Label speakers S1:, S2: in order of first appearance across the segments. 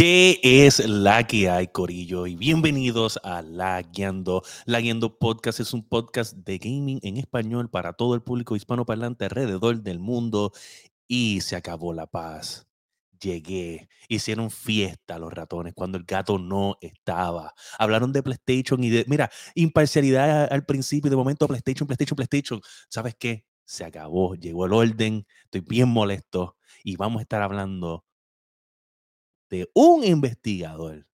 S1: ¿Qué es la que hay, Corillo? Y bienvenidos a La Guiando. Podcast es un podcast de gaming en español para todo el público hispanoparlante alrededor del mundo. Y se acabó la paz. Llegué. Hicieron fiesta los ratones cuando el gato no estaba. Hablaron de PlayStation y de, mira, imparcialidad al principio y de momento PlayStation, PlayStation, PlayStation. ¿Sabes qué? Se acabó. Llegó el orden. Estoy bien molesto. Y vamos a estar hablando de un investigador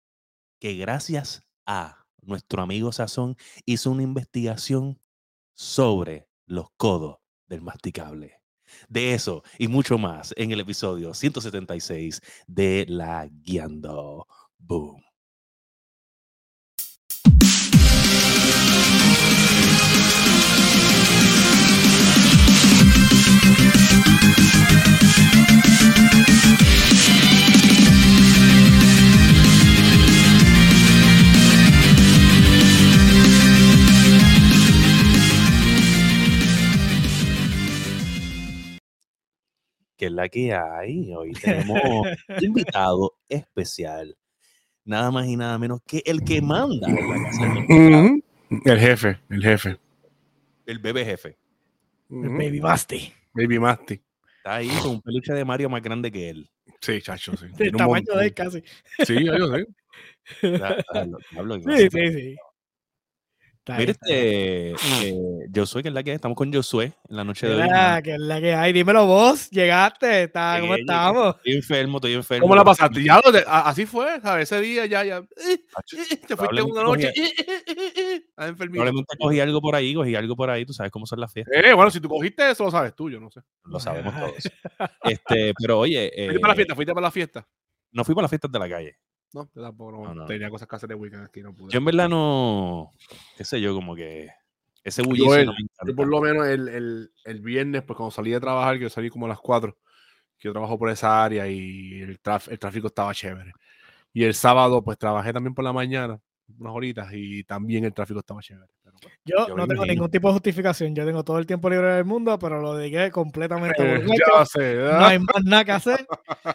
S1: que gracias a nuestro amigo Sazón hizo una investigación sobre los codos del masticable. De eso y mucho más en el episodio 176 de La Guiando. Boom. Que es la que hay. Hoy tenemos un invitado especial, nada más y nada menos que el que manda en la casa del
S2: Ujú. El jefe, el jefe.
S1: el bebé jefe.
S3: El. Baby Basti.
S2: Baby Masty.
S1: Está ahí con un peluche de Mario más grande que él.
S2: Sí, chacho, sí.
S3: El
S2: Tiene un
S3: tamaño de él casi.
S2: Sí, yo sé.
S3: Sí, sí, sí. Bien.
S1: este, eh, Josué, que es la que hay. estamos con Josué en la noche de hoy.
S3: Mira, que es la que hay. Dímelo vos, llegaste. Está, ¿Cómo estamos?
S1: Estoy enfermo, estoy enfermo.
S2: ¿Cómo la pasaste? Ya lo de- a- así fue, ¿sabes? Ese día ya, ya. eh, eh, Te fuiste una noche. eh, eh, eh, eh, eh, ah.
S1: Probablemente cogí algo por ahí, cogí algo por ahí. Tú sabes cómo son las fiestas.
S2: Eh, bueno, si tú cogiste eso, lo sabes tú, yo no sé.
S1: Lo sabemos todos. Este, pero oye,
S2: ¿Fuiste para la
S1: eh,
S2: fiesta? ¿Fuiste para la fiesta?
S1: no fui para las fiestas de la calle.
S2: No, yo tampoco. No,
S1: No, no.
S2: Tenía cosas que hacer de weekend aquí, no pude.
S1: Yo en verdad no, qué sé yo, como que ese bullicio
S2: Joel,
S1: no me.
S2: Yo por lo menos el, el, el viernes, pues cuando salí de trabajar, que yo salí como a las 4, que yo trabajo por esa área y el, traf- el tráfico estaba chévere. Y el sábado, pues trabajé también por la mañana, unas horitas, y también el tráfico estaba chévere. Pues,
S3: Yo,
S1: Yo
S3: no tengo
S1: imagino.
S3: ningún tipo de justificación. Yo tengo todo el tiempo libre del mundo, pero lo dediqué completamente
S2: eh, ya sé,
S3: No hay más nada que hacer.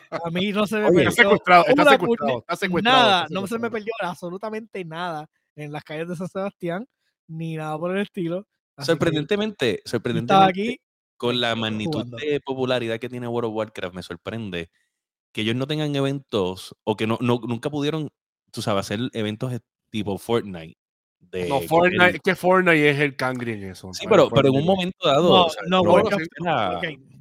S3: A mí no se me
S1: Oye,
S2: Está
S3: perdió
S2: secuestrado, está secuestrado, está secuestrado.
S3: nada.
S2: está
S3: No se me perdió absolutamente nada en las calles de San Sebastián, ni nada por el estilo. Así que
S1: Sorprendentemente,
S3: yo estaba
S1: sorprendentemente,
S3: aquí.
S1: con la
S3: jugando.
S1: magnitud de popularidad que tiene World of Warcraft, me sorprende que ellos no tengan eventos o que no, no- nunca pudieron, tú sabes, hacer eventos tipo Fortnite. De
S2: No, Fortnite, que Fortnite es el cangre en eso.
S1: Sí, pero, pero en un momento dado.
S3: No,
S1: o sea,
S3: no,
S1: era-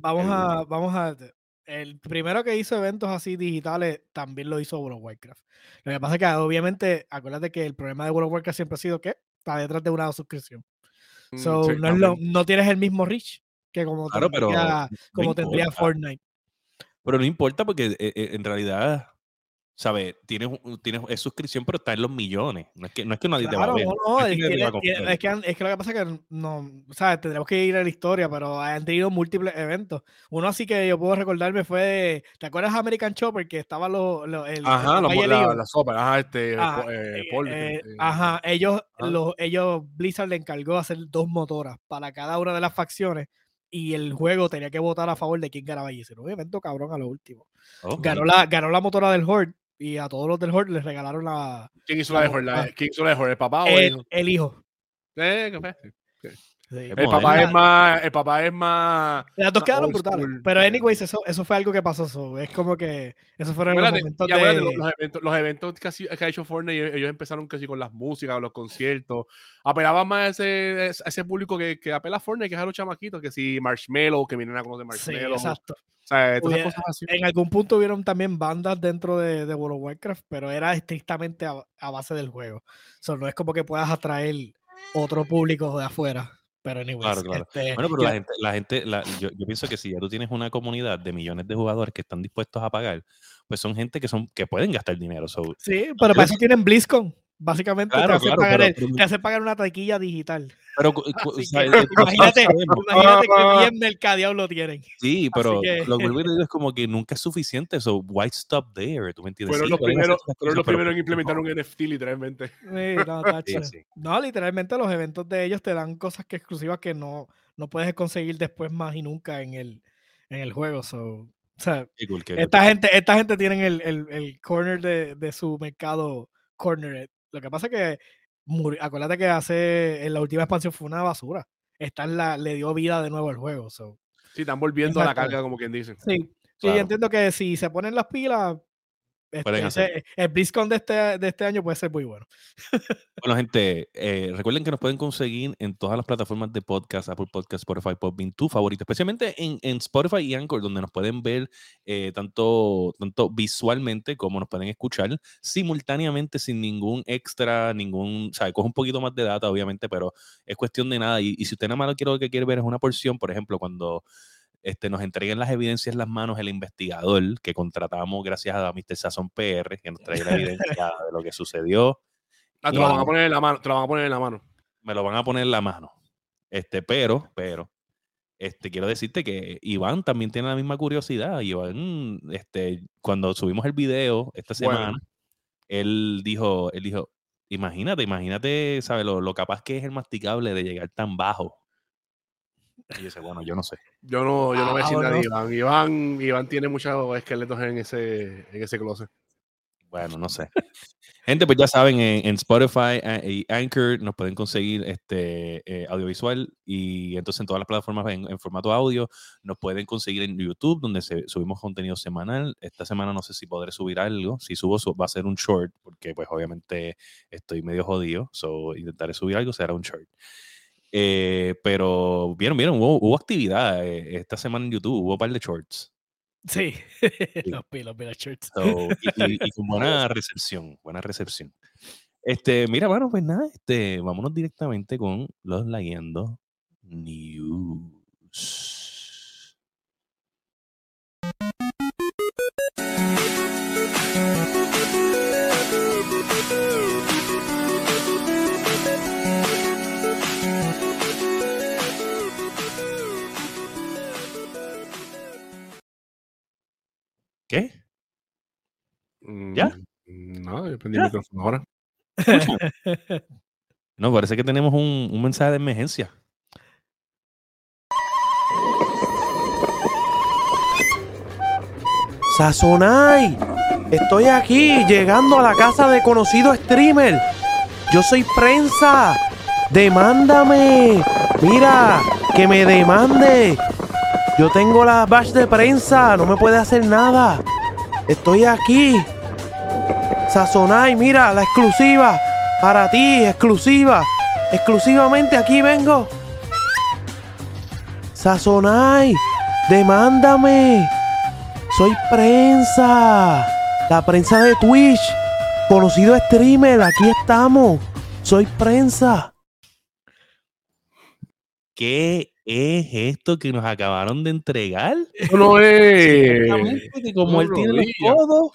S3: vamos
S1: el-
S3: a, vamos a. El primero que hizo eventos así digitales también lo hizo World of Warcraft. Lo que pasa es que obviamente, acuérdate que el problema de World of Warcraft siempre ha sido que está detrás de una suscripción.
S2: Mm,
S3: So,
S2: sí,
S3: no, es lo- no tienes el mismo reach que como
S1: Claro, pero
S3: tendría,
S1: no
S3: como tendría. Fortnite.
S1: Pero no importa porque eh, eh, en realidad, ¿sabes? Tienes, tienes es suscripción, pero está en los millones. No es que, no es que nadie te va a ver.
S3: no, no,
S1: es
S3: es
S1: que
S3: es, que, han- es que lo que pasa es que no, ¿sabes? Tendremos que ir a la historia, pero han tenido múltiples eventos. Uno así que yo puedo recordarme fue, ¿te acuerdas de American Chopper? Que estaba lo, lo- el,
S2: Ajá,
S3: el Valle
S2: la, la sopa, ajá, este,
S3: Ah,
S2: po- eh,
S3: eh,
S2: Paul,
S3: eh,
S2: eh,
S3: ajá, ellos,
S2: ajá.
S3: los- ellos, Blizzard le encargó hacer dos motoras para cada una de las facciones y el juego tenía que votar a favor de quién ganaba y hicieron un evento cabrón a lo último. Ganó la, ganó la motora del Horde y a todos los del Horde les regalaron la,
S2: ¿Quién hizo la de
S3: la-
S2: Jorge?
S3: ah.
S2: ¿Quién hizo la de Jorge? ¿El papá o el
S3: el,
S2: hijo?
S3: el hijo.
S2: Eh, ¿qué fue?
S3: Sí.
S2: El papá es más, el papá es más.
S3: Las dos quedaron brutales.
S2: school.
S3: Pero, anyways, eso, eso fue algo que pasó. so, Es como que esos fueron los momentos
S2: los,
S3: de.
S2: los eventos, los eventos que, ha- que ha hecho Fortnite, ellos, empezaron casi con las músicas, los conciertos. Apelaban más a ese, a ese público que, que apela a Fortnite, que es a los chamaquitos, que si Marshmallow, que vienen a conocer
S3: Sí,
S2: Marshmallow.
S3: exacto.
S2: O sea, todas esas
S3: Hubiera-
S2: cosas así.
S3: En algún punto hubieron también bandas dentro de, de World of Warcraft, pero era estrictamente a, a base del juego. So, no es como que puedas atraer otro público de afuera. Pero, anyways,
S1: Claro, claro.
S3: este,
S1: Bueno, pero
S3: ya-
S1: la gente, la gente la- yo, yo pienso que si ya tú tienes una comunidad de millones de jugadores que están dispuestos a pagar, pues son gente que son que pueden gastar dinero. so,
S3: sí, pero para
S1: eso
S3: tienen BlizzCon. Básicamente te,
S1: Claro,
S3: hace
S1: claro,
S3: pagar
S1: pero-
S3: el-
S1: pero-
S3: te hace pagar una taquilla digital.
S1: Pero, o sea,
S3: que imagínate, que bien mercadeado lo tienen.
S1: Sí, pero
S3: que-
S1: lo que digo es como que nunca es suficiente. So, why stop there? ¿Tú me entiendes?
S2: Fueron
S1: Sí,
S2: los primeros,
S1: pero
S2: primeros en
S1: no.
S2: implementar un NFT, literalmente.
S3: Sí, no.
S1: Sí, sí.
S3: No, literalmente los eventos de ellos te dan cosas que exclusivas que no, no puedes conseguir después más y nunca en el, en el juego. So, O sea,
S1: cool,
S3: esta gente, esta gente tiene el, el, el corner de, de su mercado corner. Lo que pasa es que muri- acuérdate que hace en la última expansión fue una basura. Esta es la, le dio vida de nuevo al juego. so.
S2: Sí, están volviendo a la carga, como quien dice.
S3: Sí, sí, entiendo que si se ponen las pilas,
S1: Pueden
S3: ese-
S1: hacerlo.
S3: el BlizzCon de este, de este año puede ser muy bueno.
S1: Bueno, gente, eh, recuerden que nos pueden conseguir en todas las plataformas de podcast, Apple Podcast, Spotify, Podbean, tu favorito, especialmente en, en Spotify y Anchor, donde nos pueden ver eh, tanto, tanto visualmente como nos pueden escuchar simultáneamente sin ningún extra, ningún, o sea, coge un poquito más de data, obviamente, pero es cuestión de nada. Y, y si usted nada más lo quiere, lo que quiere ver es una porción, por ejemplo, cuando este, nos entreguen las evidencias en las manos el investigador que contratamos gracias a Mr. Sazon PR, que nos trae la evidencia de lo que sucedió
S2: Ah, te lo van a poner en la mano. Te lo van a poner en la mano.
S1: me lo van a poner en la mano. Este, pero, pero, este, quiero decirte que Iván también tiene la misma curiosidad. Iván, este, cuando subimos el video esta
S2: Bueno.
S1: semana, él dijo, él dijo, imagínate, imagínate, ¿sabes? Lo, lo capaz que es el masticable de llegar tan bajo. Y yo decía, bueno, yo no sé.
S2: Yo no, yo no voy a
S3: Ah,
S2: decir nada de
S3: bueno.
S2: Iván. Iván. Iván tiene muchos esqueletos en ese, en ese closet.
S1: Bueno, no sé. Gente, pues ya saben, en, en Spotify y Anchor nos pueden conseguir este eh, audiovisual y entonces en todas las plataformas en, en formato audio nos pueden conseguir en YouTube, donde se, subimos contenido semanal. Esta semana no sé si podré subir algo. Si subo, su- va a ser un short, porque pues obviamente estoy medio jodido. So intentaré subir algo, será un short. Eh, pero vieron, vieron, hubo, hubo actividad eh, esta semana en YouTube, hubo un par de shorts.
S3: Sí, los pilos, shirts.
S1: So, y, y- y con buena recepción, buena recepción. Este, mira, bueno, pues nada, este, vámonos directamente con los Lagueando News. ¿Ya?
S2: Mm, No, yo prendí
S1: ¿Ya?
S2: el micrófono ahora.
S1: No, parece que tenemos un, un mensaje de emergencia.
S4: Sazonay, estoy aquí llegando a la casa de conocido streamer. Yo soy prensa. Demándame. Mira, que me demande. Yo tengo la badge de prensa, no me puede hacer nada. Estoy aquí. Sazonay, mira, la exclusiva. Para ti, exclusiva. Exclusivamente aquí vengo. Sazonay, demándame. Soy prensa. La prensa de Twitch. Conocido streamer. Aquí estamos. Soy prensa.
S1: ¿Qué es esto que nos acabaron de entregar?
S2: No es.
S1: Que como él tiene los
S2: rodilla.
S1: codos,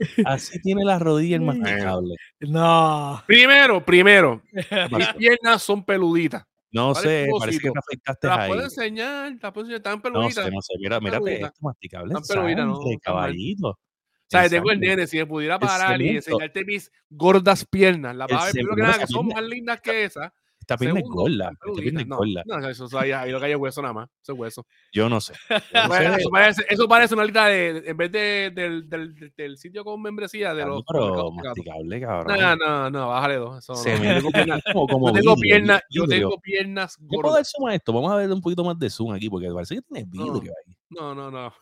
S1: así tiene las rodillas el masticable.
S3: No.
S2: Primero, primero,
S1: ¿Qué
S2: mis piernas son peluditas.
S1: No
S2: Parece
S1: sé, parece que te afectaste
S2: Te las
S1: ahí.
S2: puedo enseñar, te las puedo enseñar, están
S1: No
S2: peluditas.
S1: sé, no sé. Mira, mírate
S2: peludita.
S1: esto, masticable.
S2: Tan peludita, no,
S1: sangre,
S2: tan mal.
S1: caballito.
S2: O sea, tengo el nene, si me pudiera parar y enseñarte mis gordas piernas, la
S1: El
S2: vas a ver primero que nada que son más lindas que esas.
S1: Esta pierna es gorda. Esta pierna es
S2: No,
S1: gorda.
S2: no, eso, eso ahí, ahí lo que hay es hueso nada más. Eso es hueso.
S1: Yo no sé. Yo no
S2: Bueno,
S1: sé.
S2: eso, parece, eso parece una lista de, en vez de, del, del, del- sitio con membresía de los
S1: Pero masticable, cabrón.
S2: No, no, no, bájale dos. Eso no.
S1: Se
S2: Yo
S1: me
S2: tengo piernas,
S1: como, como
S2: yo tengo
S1: vidrio,
S2: piernas, yo
S1: vidrio.
S2: tengo piernas
S1: ¿Qué puedo
S2: gordas.
S1: dar zoom a esto? Vamos a ver un poquito más de zoom aquí, porque parece que tiene
S2: No.
S1: vidrio ahí.
S2: No, no, no.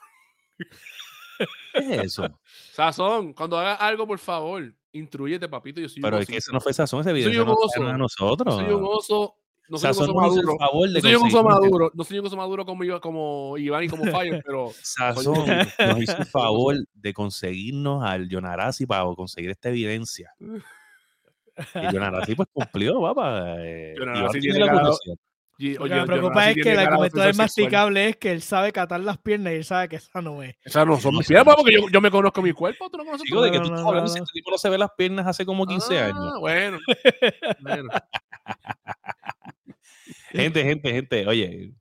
S1: ¿Qué es eso?
S2: Sazón, cuando hagas algo, por favor, instruyete, papito. Yo soy
S1: Pero
S2: un
S1: es que eso no fue sazón, ese video
S2: soy un
S1: no
S2: oso.
S1: fue a nosotros.
S2: soy un oso. No soy un
S1: Sazón
S2: oso
S1: hizo el
S2: maduro.
S1: favor de
S2: No soy un oso maduro. No soy un oso maduro como, como Iván y como Fire, pero
S1: Sazón nos hizo el favor de conseguirnos al Yonarasi para conseguir esta evidencia. Y Yonarasi pues cumplió, papá. Eh,
S2: Yonarasi
S1: Iván
S2: tiene
S1: tiene la
S2: cara-
S1: curiosidad.
S2: y-
S3: Lo que me
S2: yo-
S3: preocupa es que del
S2: ofensor sexual.
S3: masticable es que él sabe catar las piernas y él sabe que esa no es.
S2: Esas no son mis piernas, porque yo, yo me conozco mi cuerpo. ¿Tú no conoces
S1: Digo,
S2: tu
S1: de que
S3: no,
S1: tú
S3: no,
S1: estás hablando
S3: no.
S1: si este tipo no se ve las piernas hace como 15 años.
S2: Ah, bueno. bueno.
S1: Gente, gente, gente, oye,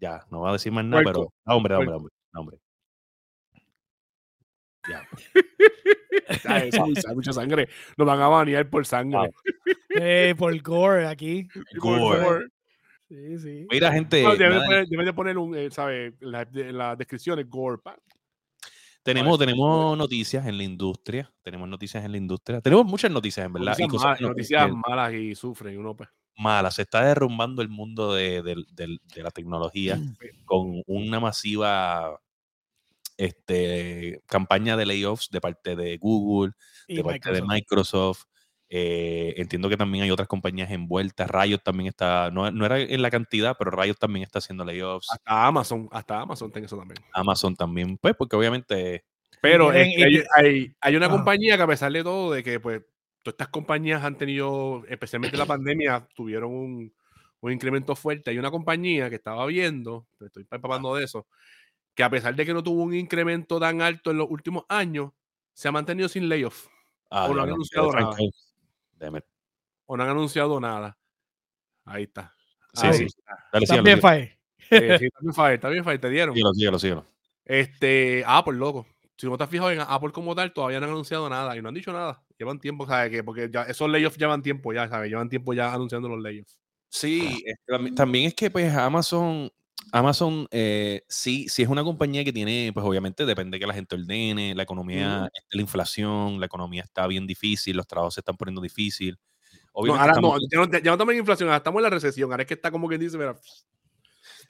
S1: ya, no voy a decir más nada,
S2: Puerco,
S1: pero. No, hombre, hombre, hombre, hombre. Ya.
S2: Ah, eso, hay mucha sangre. Nos van a banear por sangre.
S3: Eh, por gore aquí.
S2: Por
S1: Gore.
S3: Sí, sí.
S1: Mira, gente.
S2: No, de poner, deben de poner un, eh, ¿sabe? En la, de- en las descripciones, gore. pa.
S1: Tenemos, tenemos noticias en la industria. Tenemos noticias en la industria. Tenemos muchas noticias, en verdad. y
S2: Noticias,
S1: cosas
S2: malas,
S1: no-
S2: noticias malas y sufren. y Uno, pues,
S1: malas. Se está derrumbando el mundo de, del- de la tecnología con una masiva este, campaña de layoffs de parte de Google,
S3: Y
S1: de parte de
S3: Microsoft.
S1: Eh, entiendo que también hay otras compañías envueltas. Riot también está, no, no era en la cantidad, pero Riot también está haciendo layoffs.
S2: hasta Amazon, hasta Amazon tiene eso también.
S1: Amazon también, pues, porque obviamente
S2: Pero este,
S3: y
S2: hay, hay- hay una compañía que a pesar de todo, de que pues todas estas compañías han tenido, especialmente la pandemia, tuvieron un, un incremento fuerte. Hay una compañía que estaba viendo, estoy empapando de eso, que a pesar de que no tuvo un incremento tan alto en los últimos años, se ha mantenido sin layoff
S1: ah,
S2: O no han
S1: no,
S2: o no han anunciado nada. Ahí está.
S1: Sí,
S2: Ahí
S1: sí.
S2: está.
S1: Dale, síguelo,
S3: También
S1: síguelo,
S3: Fire.
S2: Eh, sí, está bien, Fire, está bien, Fire, te dieron.
S1: síguelo, síguelo, síguelo.
S2: Este, Apple, loco. Si no te has fijado en Apple como tal, todavía no han anunciado nada y no han dicho nada. Llevan tiempo, ¿sabes? Que porque ya esos layoffs llevan tiempo ya, ¿sabes? Llevan tiempo ya anunciando los layoffs.
S1: Sí, también es que pues Amazon, Amazon eh, sí, sí es una compañía que tiene, pues obviamente depende que la gente ordene, la economía, la inflación, la economía está bien difícil, los trabajos se están poniendo difícil.
S2: No, ahora
S1: estamos-
S2: no, ya no, ya no estamos en inflación, ahora estamos en la recesión. Ahora es que está como quien dice, mira.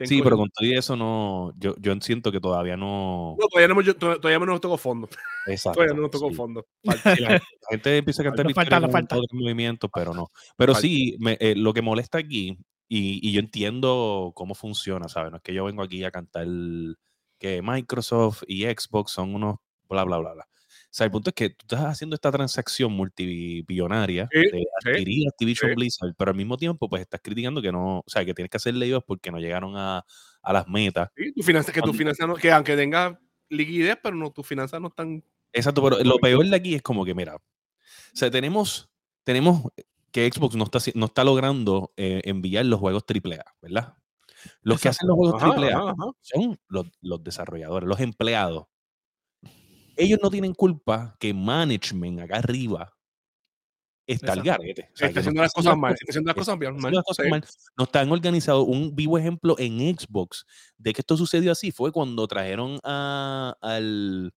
S1: sí, pero con todo eso no, yo, yo siento que todavía no.
S2: No, todavía no, yo- todavía no nos tocó fondo.
S1: Exacto.
S2: Todavía no nos tocó
S1: sí.
S2: fondo.
S1: La, la gente empieza a cantar
S3: falta, falta.
S1: otros movimientos, pero no. Pero
S2: Falta.
S1: sí, me- eh, lo que molesta aquí, y, y yo entiendo cómo funciona, ¿sabes? No es que yo vengo aquí a cantar que Microsoft y Xbox son unos bla, bla, bla, bla. O sea, el punto es que tú estás haciendo esta transacción multibillonaria
S2: Sí,
S1: de
S2: sí,
S1: adquirir Activision
S2: sí.
S1: Blizzard, pero al mismo tiempo, pues estás criticando que no, o sea, que tienes que hacer layoffs porque no llegaron a, a las metas.
S2: Sí, tu finanza- que tu finanzas no, que aunque tenga liquidez, pero no, tus finanzas no están.
S1: Exacto, pero lo peor de aquí es como que, mira, o sea, tenemos, tenemos que Xbox no está, no está logrando eh, enviar los juegos AAA, ¿verdad? Los que hacen los juegos
S2: Ajá,
S1: AAA
S2: ajá, ajá.
S1: son los, los desarrolladores, los empleados. Ellos no tienen culpa que management acá arriba está al
S3: Exacto.
S1: garete. O sea,
S2: Está
S1: que no
S2: haciendo las
S1: haciendo
S2: cosas mal. Está haciendo las
S1: está
S2: cosas
S1: haciendo
S2: mal.
S1: las cosas
S2: sí.
S1: mal. No están organizados. Un vivo ejemplo en Xbox de que esto sucedió así fue cuando trajeron a, al.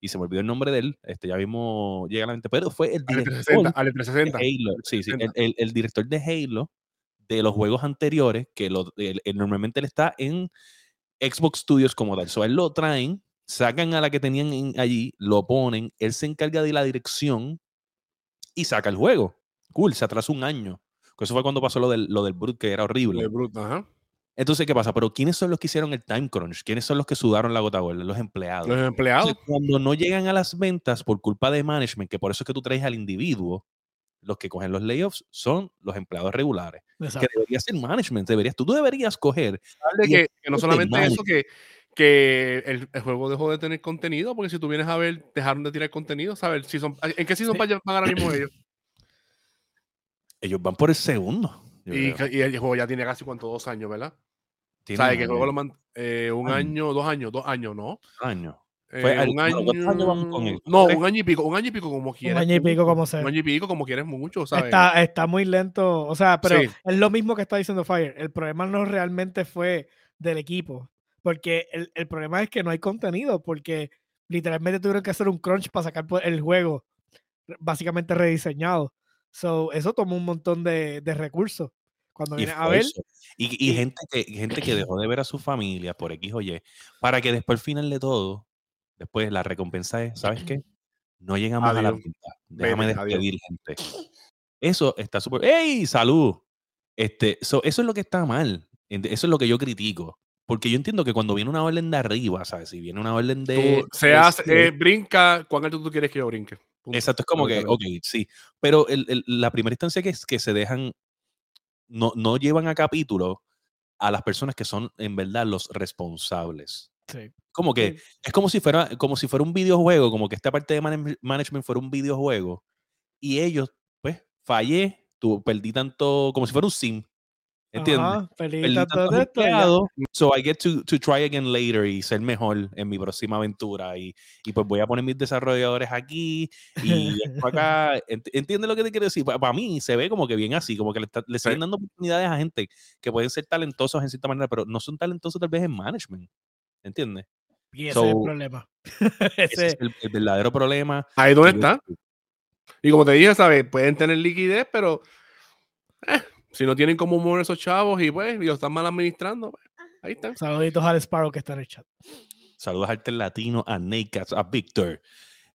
S1: Y se me olvidó el nombre de él. Este ya mismo llega a la mente. Pero fue el director
S2: 360. Al
S1: de
S2: 360.
S1: Halo. Sí, sí. El,
S2: 360.
S1: el- el director de Halo de los juegos anteriores, que lo, él normalmente él está en Xbox Studios como tal. So, él lo traen, sacan a la que tenían en- allí, lo ponen, él se encarga de la dirección y saca el juego. Cool, se atrasó un año. Eso fue cuando pasó lo del, lo del Brute, que era horrible.
S2: Ajá.
S1: Entonces, ¿qué pasa? Pero ¿quiénes son los que hicieron el time crunch? ¿Quiénes son los que sudaron la gota gorda? Los empleados.
S2: Los empleados.
S1: Entonces, cuando no llegan a las ventas por culpa de management, que por eso es que tú traes al individuo, los que cogen los layoffs son los empleados regulares. Que
S3: Exacto.
S1: debería ser management, deberías, tú, tú deberías coger.
S2: que, que no solamente eso, que, que el, el juego dejó de tener contenido, porque si tú vienes a ver, dejaron de tirar contenido, ¿sabes? Si son, ¿En qué season
S3: Sí.
S2: van ahora mismo ellos?
S1: Ellos van por el segundo.
S2: Y, y el juego ya tiene casi cuánto, dos años, ¿verdad? ¿Sabes? Que el juego lo
S1: un
S2: man- eh, un
S1: año.
S2: año, dos años, dos años, ¿no?
S1: año.
S2: Eh,
S1: Fue
S2: un año. No, un año y pico, un año y pico como quieres.
S3: año y pico como sea.
S2: Un año y pico como quieres mucho, ¿sabes?
S3: Está, está muy lento. O sea, pero
S2: Sí.
S3: es lo mismo que está diciendo Fire. El problema no realmente fue del equipo. Porque el, el problema es que no hay contenido. Porque literalmente tuvieron que hacer un crunch para sacar el juego básicamente rediseñado. So, eso tomó un montón de, de recursos. Cuando
S1: Y
S3: vienes a ver.
S1: Y, y
S3: y-
S1: gente, que, gente que dejó de ver a su familia por X o Y, para que después al final de todo, después la recompensa es, ¿sabes qué? No llegamos a la
S2: Adiós.
S1: venta. Déjame
S2: adiós.
S1: despedir gente. Eso está súper. ¡Ey! ¡Salud! Este, so, eso es lo que está mal. Eso es lo que yo critico. Porque yo entiendo que cuando viene una orden de arriba, ¿sabes? Si viene una orden de.
S2: Tú, se
S1: de
S2: hace,
S1: CEO,
S2: eh, brinca, ¿cuán alto tú quieres que yo brinque? Punto.
S1: Exacto, es como que, ok, sí. Pero el- el- la primera instancia que es que se dejan, no, no llevan a capítulo a las personas que son en verdad los responsables.
S3: sí,
S1: Como que
S3: sí,
S1: es como si fuera, como si fuera un videojuego, como que esta parte de manage- management fuera un videojuego. Y ellos, pues, fallé, tú perdí tanto, como si fuera un sim. ¿Entiendes?
S3: esto
S1: empleados, so I get to, to try again later y ser mejor en mi próxima aventura. Y, y pues voy a poner mis desarrolladores aquí y acá. Ent- ¿Entiendes lo que te quiero decir? Para mí se ve como que bien así, como que le, está- le siguen dando oportunidades a gente que pueden ser talentosos en cierta manera, pero no son talentosos tal vez en management. ¿Entiendes?
S3: Y ese
S1: So,
S3: es el problema.
S1: Ese es el, el verdadero problema.
S2: Ahí donde está. Y como te dije, ¿sabes? Pueden tener liquidez, pero eh, si no tienen cómo mover esos chavos y pues y lo están mal administrando, pues, ahí están.
S3: Saluditos al Sparrow que está en el chat.
S1: Saludos a Arte Latino, a Naked, a Víctor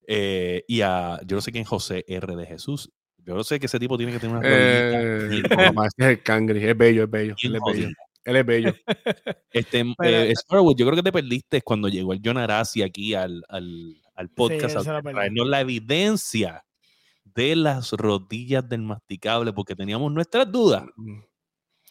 S1: eh, y a, yo no sé quién, José R. de Jesús. Yo no sé que ese tipo tiene que tener una
S2: Eh, es el cangri, es bello, es bello. Él es bello. Él es bello.
S1: Este,
S3: Pero-
S1: eh, Sparrow, yo creo que te perdiste cuando llegó el John Arasi aquí al, al, al podcast traernos la evidencia de las rodillas del masticable, porque teníamos nuestras dudas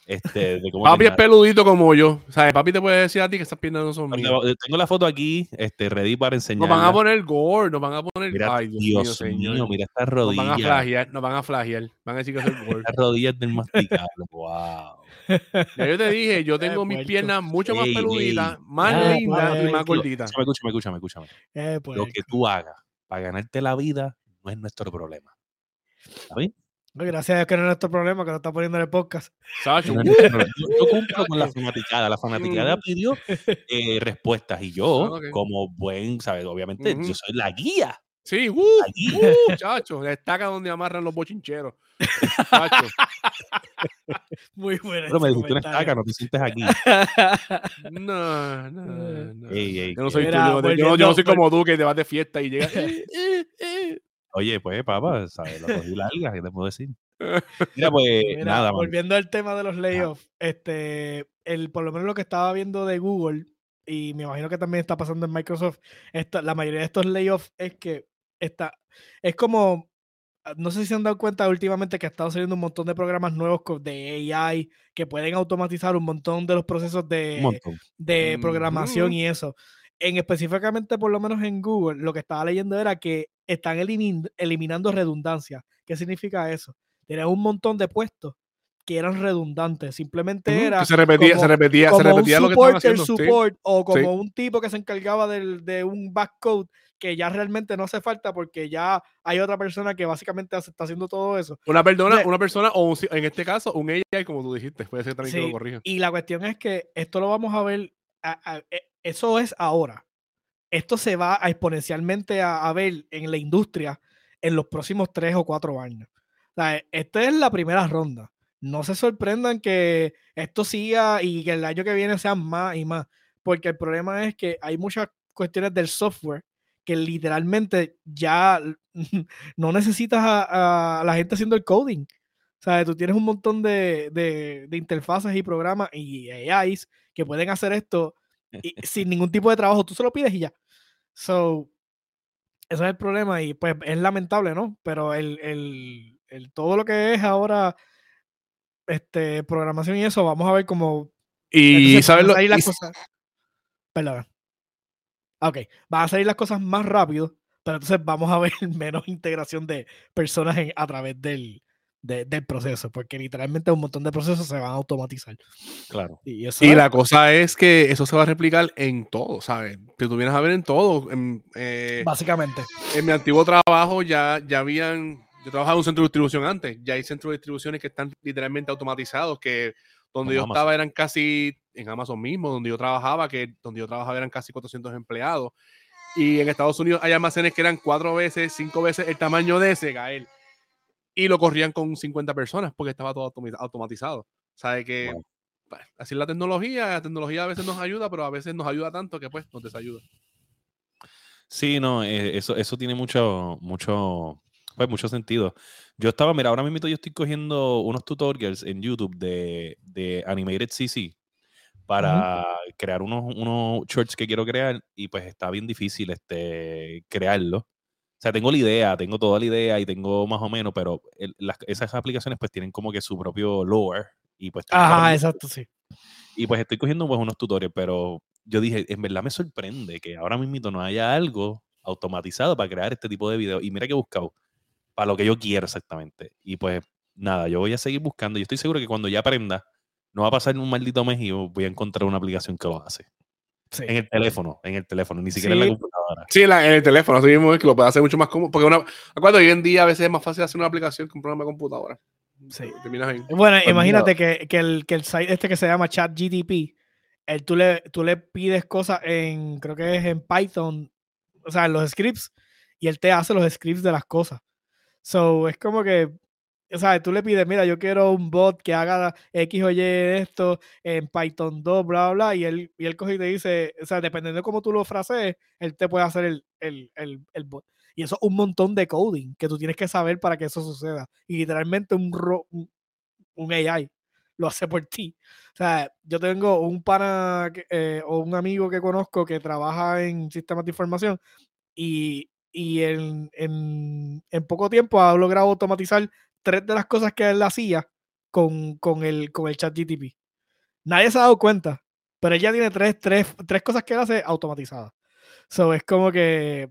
S1: este, de cómo
S2: Papi es peludito como yo. ¿Sabes? Papi te puede decir a ti que esas piernas no son mías.
S1: Tengo tengo la foto aquí, este, ready para enseñar.
S2: Nos van a poner gore, nos van a poner.
S1: Mira,
S2: Ay, Dios,
S1: Dios,
S2: mío,
S1: mío,
S2: señor.
S1: mira estas
S2: Nos van a
S1: rodillas.
S2: flagear, nos van a flagear. Van a decir que el gore.
S1: Estas rodillas del masticable. wow.
S2: Ya yo te dije, yo tengo mis piernas mucho más
S1: Ey,
S2: peluditas,
S1: ey.
S2: más lindas y más gorditas.
S1: Escúchame, escúchame, escúchame, escúchame.
S3: Eh,
S1: Lo que tú hagas para ganarte la vida no es nuestro problema.
S3: No, gracias a Dios que no es nuestro problema, que no está poniendo en el podcast.
S2: Sacho, uh.
S1: Yo, yo cumplo con la fanaticada. La fanaticada
S2: Ujú.
S1: pidió eh, respuestas y yo,
S2: Ah,
S1: como buen, ¿sabes? Obviamente, yo soy la guía.
S2: sí, uh,
S1: La guía.
S2: uh, chacho, la estaca donde amarran los bochincheros. Chacho,
S3: Muy bueno.
S1: Pero me dijiste una estaca, no te sientes aquí.
S2: no, no, no.
S1: Ey, ey,
S2: Yo no soy tú, yo, no- yo no- yo no
S3: volviendo-
S2: soy como tú que te vas de fiesta y llegas.
S1: Oye, pues, papá, ¿sabes? La cogí larga, ¿qué te puedo decir? Mira, pues,
S3: Mira,
S1: nada,
S3: volviendo al tema de los layoffs, este, el, por lo menos lo que estaba viendo de Google, y me imagino que también está pasando en Microsoft, esta, la mayoría de estos layoffs es que está, es como, ah, no sé si se han dado cuenta últimamente que ha estado saliendo un montón de programas nuevos de AI que pueden automatizar un montón de los procesos de, de programación y eso. En específicamente, por lo menos en Google, lo que estaba leyendo era que están elimin- eliminando redundancia. ¿Qué significa eso? Tenían un montón de puestos que eran redundantes. Simplemente era
S2: que se repetía,
S3: como-
S2: se repetía, se
S3: como un
S2: repetía lo que estaban
S3: supporter
S2: haciendo. sí.
S3: support o como
S2: sí.
S3: un tipo que se encargaba del- de un backcode que ya realmente no hace falta porque ya hay otra persona que básicamente hace- está haciendo todo eso.
S2: Una persona, una persona, o un- en este caso, un AI, como tú dijiste, puede ser también que
S3: Sí,
S2: lo corrija.
S3: Y la cuestión es que esto lo vamos a ver, a- a- e- eso es ahora. Esto se va a exponencialmente a, a ver en la industria en los próximos tres o cuatro años. Sea, esta es la primera ronda. No se sorprendan que esto siga y que el año que viene sean más y más, porque el problema es que hay muchas cuestiones del software que literalmente ya no necesitas a, la gente haciendo el coding. O sea, tú tienes un montón de- de interfaces y programas y AIs que pueden hacer esto y- sin ningún tipo de trabajo. Tú se lo pides y ya. So, ese es el problema y pues es lamentable, ¿no? Pero el, el- el- todo lo que es ahora este, programación y eso, vamos a ver cómo
S2: Y sabes lo
S3: las
S2: y-
S3: cosas. Perdón. Ok, van a salir las cosas más rápido, pero entonces vamos a ver menos integración de personas en- a través del, de- del proceso, porque literalmente un montón de procesos se van a automatizar.
S1: Claro.
S3: Y, eso
S2: Y la cosa es que eso se va a replicar en todo, ¿sabes? Que tú vienes a ver en todo. En, eh,
S3: básicamente.
S2: en mi antiguo trabajo ya, ya habían, yo trabajaba en un centro de distribución antes, ya hay centros de distribuciones que están literalmente automatizados, que donde
S1: En
S2: yo
S1: Amazon.
S2: estaba eran casi, en Amazon mismo, donde yo trabajaba, que donde yo trabajaba eran casi 400 empleados. Y en Estados Unidos hay almacenes que eran cuatro veces, cinco veces el tamaño de ese, Gael. Y lo corrían con 50 personas porque estaba todo automatizado. Sabe que
S1: Wow.
S2: bueno, así es la tecnología, la tecnología a veces nos ayuda, pero a veces nos ayuda tanto que pues nos desayuda.
S1: Sí, no, eh, eso, eso tiene mucho, mucho, pues, mucho sentido. Yo estaba, mira, ahora mismo yo estoy cogiendo unos tutorials en YouTube de, de Animated CC para crear unos, unos shorts que quiero crear y pues está bien difícil este, crearlo. O sea, tengo la idea, tengo toda la idea y tengo más o menos, pero el- las- esas aplicaciones pues tienen como que su propio lore y pues...
S3: Ajá, exacto, sí.
S1: y pues estoy cogiendo pues unos tutoriales, pero yo dije, en verdad me sorprende que ahora mismo no haya algo automatizado para crear este tipo de videos. Y mira que he buscado para lo que yo quiero exactamente. Y pues nada, yo voy a seguir buscando. Y estoy seguro que cuando ya aprenda, no va a pasar un maldito mes y voy a encontrar una aplicación que lo hace.
S3: Sí.
S1: En el teléfono, en el teléfono, ni siquiera en la computadora.
S2: Sí, en, la- en el teléfono, así mismo es que lo puede hacer mucho más cómodo. Porque una, acuérdate, hoy en día a veces es más fácil hacer una aplicación que un programa de computadora.
S3: Sí. Bueno, imagínate que, que el, que el site este que se llama ChatGTP él, tú, le, tú le pides cosas en, creo que es en Python, o sea, en los scripts, y él te hace los scripts de las cosas. So, es como que, o sea, tú le pides, mira, yo quiero un bot que haga X o Y esto en Python 2, bla, bla, y él, y él coge y te dice, o sea, dependiendo de cómo tú lo frases, él te puede hacer el, el, el, el bot. Y eso es un montón de coding que tú tienes que saber para que eso suceda. Y literalmente un, ro- un, un AI lo hace por ti. O sea, yo tengo un pana eh, o un amigo que conozco que trabaja en sistemas de información y, y en, en- en poco tiempo ha logrado automatizar tres de las cosas que él hacía con, con el, con el chat GTP. Nadie se ha dado cuenta, pero él ya tiene tres, tres, tres cosas que él hace automatizadas. So, es como que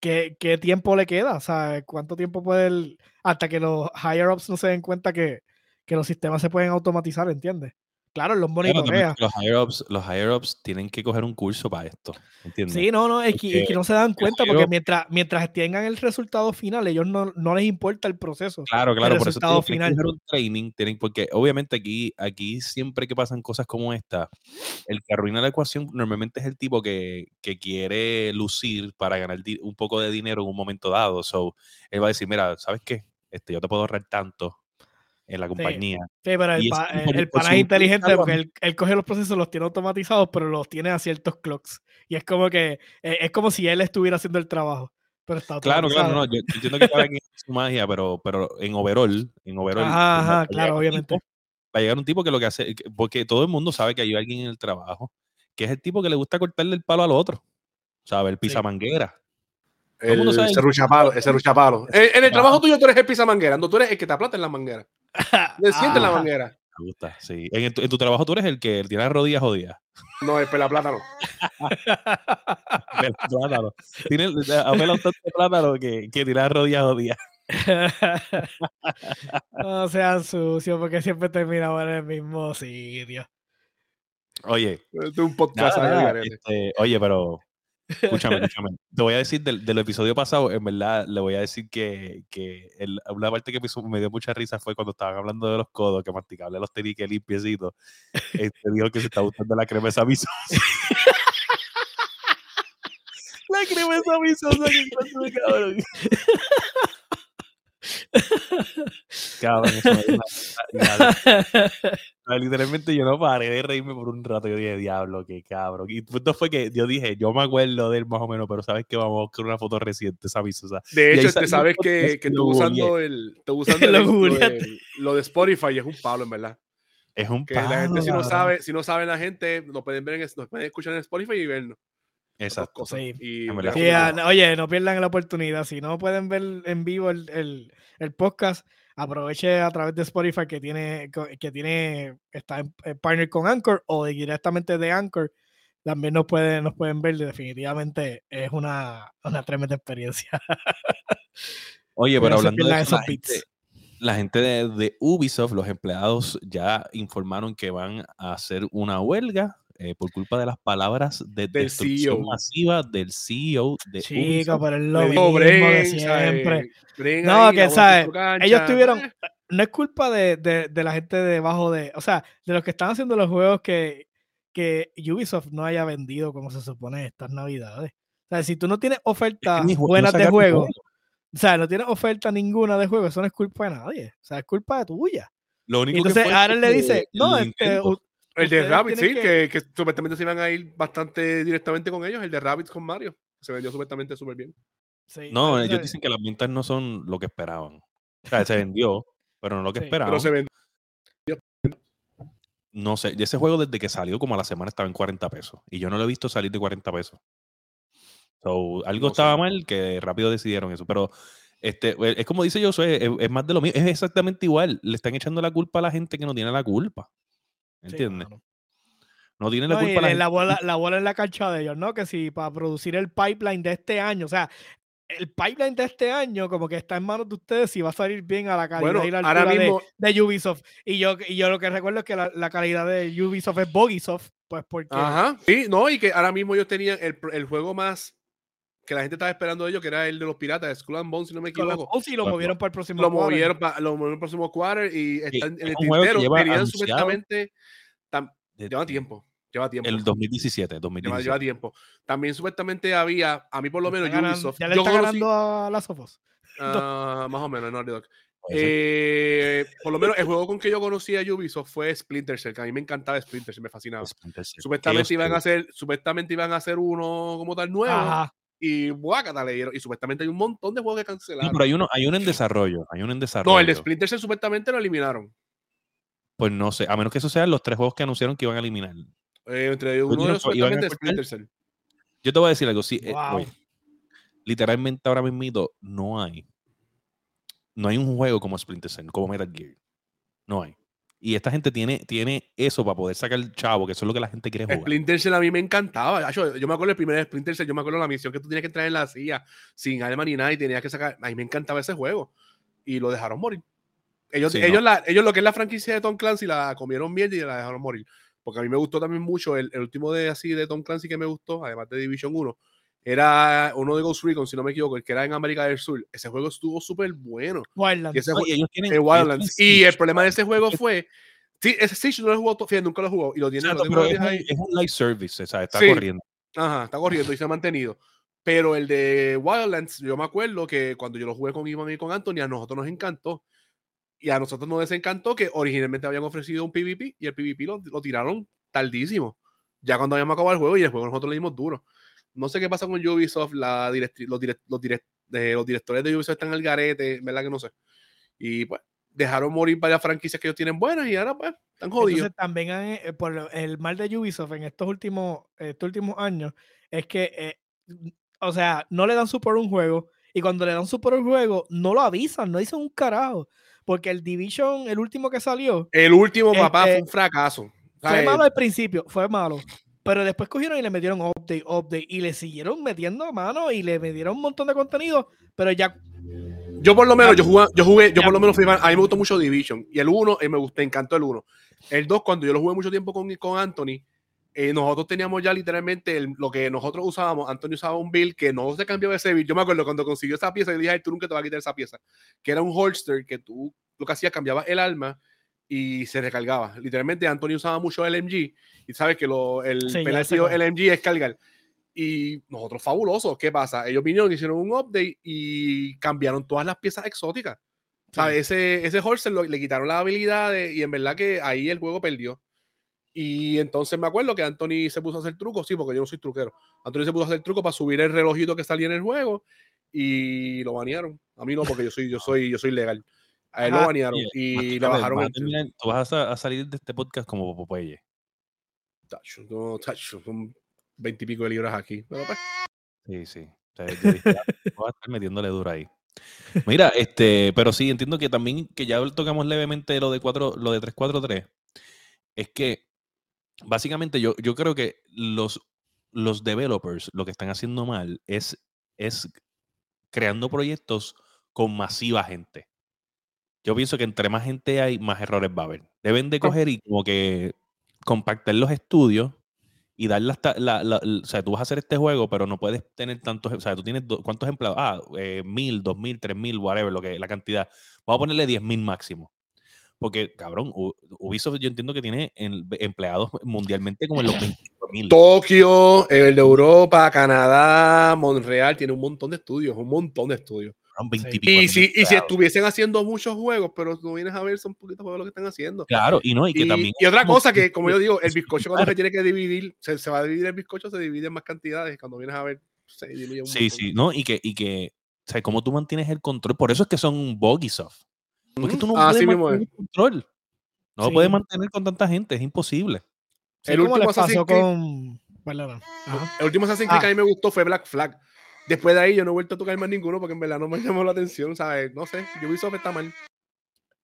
S3: ¿qué, qué tiempo le queda? O sea, ¿cuánto tiempo puede él, hasta que los higher ups no se den cuenta que, que los sistemas se pueden automatizar, ¿entiendes? Claro, los monitorea.
S1: los higher ups, los higher ups tienen que coger un curso para esto, ¿entiendes?
S3: Sí, no, no, es que, es que no se dan cuenta porque mientras, mientras tengan el resultado final, ellos no, no les importa el proceso.
S1: Claro, claro, por eso
S3: resultado
S1: tienen que
S3: final.
S1: coger un training, tienen, porque obviamente aquí, aquí siempre que pasan cosas como esta, el que arruina la ecuación normalmente es el tipo que, que quiere lucir para ganar un poco de dinero en un momento dado. So, él va a decir, mira, ¿sabes qué? Este, yo te puedo ahorrar tanto en la compañía.
S3: Sí, pero el, pa- el- pana es inteligente porque él, él coge los procesos, los tiene automatizados, pero los tiene a ciertos clocks. Y es como que, eh, es como si él estuviera haciendo el trabajo. Pero está
S1: Claro, claro, no, yo, yo entiendo que cada quien hace su magia, pero, pero en overall, en overall,
S3: Ajá,
S1: va
S3: ajá, claro, obviamente.
S1: tipo- va a llegar un tipo que lo que hace, que- porque todo el mundo sabe que hay alguien en el trabajo, que es el tipo que le gusta cortarle el palo al otro, ¿sabes? El pisamanguera. Todo el mundo
S2: El
S1: sabe-
S2: serruchapalo, el serruchapalo. En, en el trabajo tuyo tú eres el pisamanguera, no tú eres el que te aplata en la manguera. Le siente en la
S3: Ajá.
S2: manguera.
S1: Me gusta, sí. En, tu, en tu trabajo tú eres el que tiene las rodillas jodidas.
S2: No, el pelaplátano.
S1: Pela plátano. Tiene a pela tanto plátano que, que tiene las rodillas jodidas.
S3: no sean sucios porque siempre terminamos en el mismo sitio.
S1: Oye,
S2: Este es un podcast
S1: nada, nada, este, oye, pero escúchame, escúchame. Te voy a decir del, del episodio pasado, en verdad, le voy a decir que, que el- una parte que me, hizo- me dio mucha risa fue cuando estaban hablando de los codos, que masticable los tenía que limpiecitos. Este dijo que se está gustando la crema esa misosa. la crema esa misosa que encuentro de cabrón. Cabrón, eso me dio una- una- una- Literalmente yo no paré de reírme por un rato. Yo dije, diablo, qué cabrón. Y punto fue que yo dije, yo me acuerdo de él más o menos, pero sabes que vamos a buscar una foto reciente, esa misosa.
S2: De
S1: Y ahí
S2: hecho, te
S1: un
S2: sabes que, que tú usando el, tú usando el-
S3: Lo
S2: de, lo de Spotify es un palo, en verdad.
S1: Es un
S2: Que la gente,
S1: palo,
S2: si no sabe, si no sabe la gente, lo pueden ver en, nos pueden escuchar en Spotify y vernos.
S1: Exacto.
S2: cosas.
S3: Sí.
S2: Y
S1: En verdad.
S3: Sí,
S2: dejo-
S3: no, oye, no pierdan la oportunidad. Si no pueden ver en vivo el, el- el podcast, aproveche a través de Spotify que tiene, que tiene, está en, en partner con Anchor o de- directamente de Anchor. También nos pueden, nos pueden ver. y Definitivamente es una, una tremenda experiencia.
S1: Oye, pero
S3: no
S1: hablando de eso, la gente, la gente de, de Ubisoft, los empleados ya informaron que van a hacer una huelga eh, por culpa de las palabras de
S2: Del
S1: destrucción
S2: CEO.
S1: masiva del CEO de
S3: Chico, pero es lo mismo de siempre. No,
S2: ahí,
S3: que,
S2: la
S3: ¿sabes? Ellos tuvieron- no es culpa de, de- de la gente debajo de, o sea, de los que están haciendo los juegos que, que Ubisoft no haya vendido como se supone estas navidades. O sea, si tú no tienes ofertas buenas de juego, o sea, no tienes oferta ninguna de juego, eso no es culpa de nadie. O sea, es culpa de tuya.
S1: Lo
S3: Y
S1: único
S3: entonces
S1: que fue
S3: ahora él le dice, no, este,
S2: El de Rabbit, sí, que, que supuestamente se iban a ir bastante directamente con ellos. El de Rabbit con Mario. Se vendió supuestamente súper bien.
S3: sí,
S1: No, ellos dicen que las ventas no son lo que esperaban. O sea, se vendió, pero no lo que
S3: Sí,
S1: esperaban.
S2: Pero se vendió.
S1: No sé, y ese juego desde que salió como a la semana estaba en 40 pesos. Y yo no lo he visto salir de 40 pesos. So, algo
S2: No sé.
S1: estaba mal que rápido decidieron eso. Pero este, eh, es como dice yo, es, es más de lo mismo. Es exactamente igual. Le están echando la culpa a la gente que no tiene la culpa. ¿Entiendes? no tiene la
S3: No,
S1: culpa la
S3: la, bola, la bola en la cancha de ellos, ¿no? Que si para producir el pipeline de este año, o sea, el pipeline de este año como que está en manos de ustedes si va a salir bien a la calidad
S2: Bueno,
S3: y la de-
S2: mismo,
S3: de, Ubisoft. Y yo, y yo lo que recuerdo es que la, la calidad de Ubisoft es Bogisoft, pues porque...
S2: Ajá, sí, no, y que ahora mismo ellos tenían el, el juego más que la gente estaba esperando de ellos, que era el de los piratas, Skull and Bones, si no me equivoco.
S3: oh, sí, lo
S1: Bueno,
S3: movieron para el próximo
S2: Lo
S3: quarter.
S2: movieron, lo movieron para el próximo quarter y
S1: Sí,
S2: están en el tintero.
S1: lleva anunciado
S2: supuestamente. tam- lleva tiempo. Lleva tiempo.
S1: El 2017,
S2: Lleva,
S1: 2017.
S2: lleva tiempo. También supuestamente había, a mí por lo menos Ubisoft.
S3: ya le
S2: yo
S3: está
S2: conocí-
S3: ganando a las Sofos.
S2: Ah, más o menos, Naughty Dog. Eh, por lo menos el juego con que yo conocí a Ubisoft fue Splinter Cell, que a mí me encantaba Splinter Cell, me fascinaba.
S1: Splinter Cell.
S2: Supuestamente iban a hacer, supuestamente iban a hacer uno como tal nuevo
S3: Ajá.
S2: Y guácata le dieron. Y supuestamente hay un montón de juegos que
S1: No,
S2: cancelaron.
S1: pero hay uno, hay uno en desarrollo. Hay uno en desarrollo.
S2: no, el de Splinter Cell supuestamente lo eliminaron.
S1: Pues no sé, a menos que esos sean los tres juegos que anunciaron que iban a eliminar.
S2: Eh, entre uno de supuestamente? Splinter Cell.
S1: Yo te voy a decir algo, sí, eh, oye, literalmente ahora mismo no hay. No hay un juego como Splinter Cell, como Metal Gear. No hay. Y esta gente tiene, tiene eso para poder sacar el chavo, que eso es lo que la gente quiere jugar.
S2: Splinter Cell a mí me encantaba. Yo, yo me acuerdo el primer Splinter Cell, yo me acuerdo la misión que tú tenías que entrar en la silla sin alma ni nada y tenías que sacar. A mí me encantaba ese juego. Y lo dejaron morir. Ellos,
S1: Sí,
S2: ellos,
S1: no.
S2: la, ellos lo que es la franquicia de Tom Clancy la comieron bien y la dejaron morir. Porque a mí me gustó también mucho el, el último de así de Tom Clancy que me gustó, además de Division 1. Era uno de Ghost Recon, si no me equivoco, el que era en América del Sur. Ese juego estuvo súper bueno.
S3: Wildlands.
S2: Y ese
S1: y ellos tienen,
S2: el Wildlands. Y el problema de ese juego fue. Sí, ese Siege no lo he jugado, to- fíjate, nunca lo jugado. Y lo tiene,
S1: Exacto, es un,
S2: ahí.
S1: es un live service, o sea, está
S2: Sí.
S1: corriendo.
S2: Ajá, está corriendo y se ha mantenido. Pero el de Wildlands, yo me acuerdo que cuando yo lo jugué con Iván y con Anthony, a nosotros nos encantó. Y a nosotros nos desencantó que originalmente habían ofrecido un PvP y el PvP lo, lo tiraron tardísimo. Ya cuando habíamos acabado el juego y el juego nosotros le dimos duro. No sé qué pasa con Ubisoft, la directri- los, direct- los, direct- de- los directores de Ubisoft están al garete, ¿verdad que no sé? Y pues dejaron morir varias franquicias que ellos tienen buenas y ahora pues están jodidos.
S3: Entonces también eh, por el mal de Ubisoft en estos últimos, estos últimos años es que, eh, o sea, no le dan support a un juego y cuando le dan support a un juego no lo avisan, no dicen un carajo. Porque el Division, el último que salió,
S2: El último, papá,
S3: Este,
S2: fue un fracaso.
S3: fue malo al principio, fue malo. Pero después cogieron y le metieron update, update y le siguieron metiendo mano y le metieron un montón de contenido. Pero ya
S2: Yo por lo menos, yo jugué, yo jugué, yo
S3: Ya.
S2: por lo menos fui fan- a mí me gustó mucho Division. Y el 1, me gustó, encantó el 1. El 2, cuando yo lo jugué mucho tiempo con, con Anthony, eh, nosotros teníamos ya literalmente el- lo que nosotros usábamos. Anthony usaba un build que no se cambió de ese build. Yo me acuerdo cuando consiguió esa pieza, yo dije, "Ay, tú nunca te vas a quitar esa pieza. Que era un holster que tú lo que hacías, cambiaba el arma y se recargaba. Literalmente Anthony usaba mucho LMG y sabes que lo, el
S3: Sí,
S2: penalti. LMG es cargar. Y nosotros fabulosos. ¿Qué pasa? Ellos vinieron, hicieron un update y cambiaron todas las piezas exóticas. ¿Sabes? Ese, ese lo- le quitaron las habilidades y en verdad que ahí el juego perdió. Y entonces me acuerdo que Anthony se puso a hacer trucos, sí, porque yo no soy truquero. Anthony se puso a hacer trucos para subir el relojito que salía en el juego y lo banearon. A mí no, porque yo soy, yo soy, yo soy legal. A él lo
S3: Ajá.
S2: banearon y
S1: Macho,
S2: le bajaron
S1: terminar- tú vas a, a salir de este podcast como Popeye.
S2: Tacho, no, tacho, son veintipico de libras aquí. Pero pues,
S1: Sí, sí. O sea, yo dije, "Ah, voy a estar metiéndole duro ahí. Mira, este, pero sí, entiendo que también, que ya tocamos levemente lo de cuatro, lo de 343, es que básicamente yo, yo creo que los, los developers lo que están haciendo mal es, es creando proyectos con masiva gente. Yo pienso que entre más gente hay, más errores va a haber. Deben de coger y como que compactar los estudios y hasta la, la- la- o sea, tú vas a hacer este juego, pero no puedes tener tantos, o sea, tú tienes cuántos empleados, ah, eh, mil, dos mil, tres mil, whatever, lo que, la cantidad. Vamos a ponerle diez mil máximo. Porque, cabrón, Ubisoft yo entiendo que tiene en- empleados mundialmente como en los 25 mil.
S2: Tokio, el de Europa, Canadá, Montreal, tiene un montón de estudios, un montón de estudios.
S1: Cabrón, 20
S3: Sí.
S1: pico
S2: Y si, y si estuviesen haciendo muchos juegos, pero no vienes a ver, son poquitos juegos lo que están haciendo.
S1: Claro, y no, y que
S2: Y,
S1: también.
S2: y otra cosa que, como yo digo, el bizcocho cuando
S1: claro.
S2: se tiene que dividir, se, se va a dividir el bizcocho, se divide en más cantidades. Cuando vienes a ver, se diluye un
S1: Sí,
S2: montón.
S1: sí, no, y que, y que, o sea, cómo tú mantienes el control. Por eso es que son Bogisoft. Porque
S2: Ujú.
S1: tú no
S2: Así
S1: puedes mantener el control. No lo puedes mantener con tanta gente, es imposible.
S3: sí,
S2: El último
S3: pasó con.
S2: El último Assassin's Creed que
S3: Ah.
S2: a mí me gustó fue Black Flag. Después de ahí yo no he vuelto a tocar más ninguno porque en verdad no me llamó la atención, ¿sabes? No sé, Ubisoft está mal.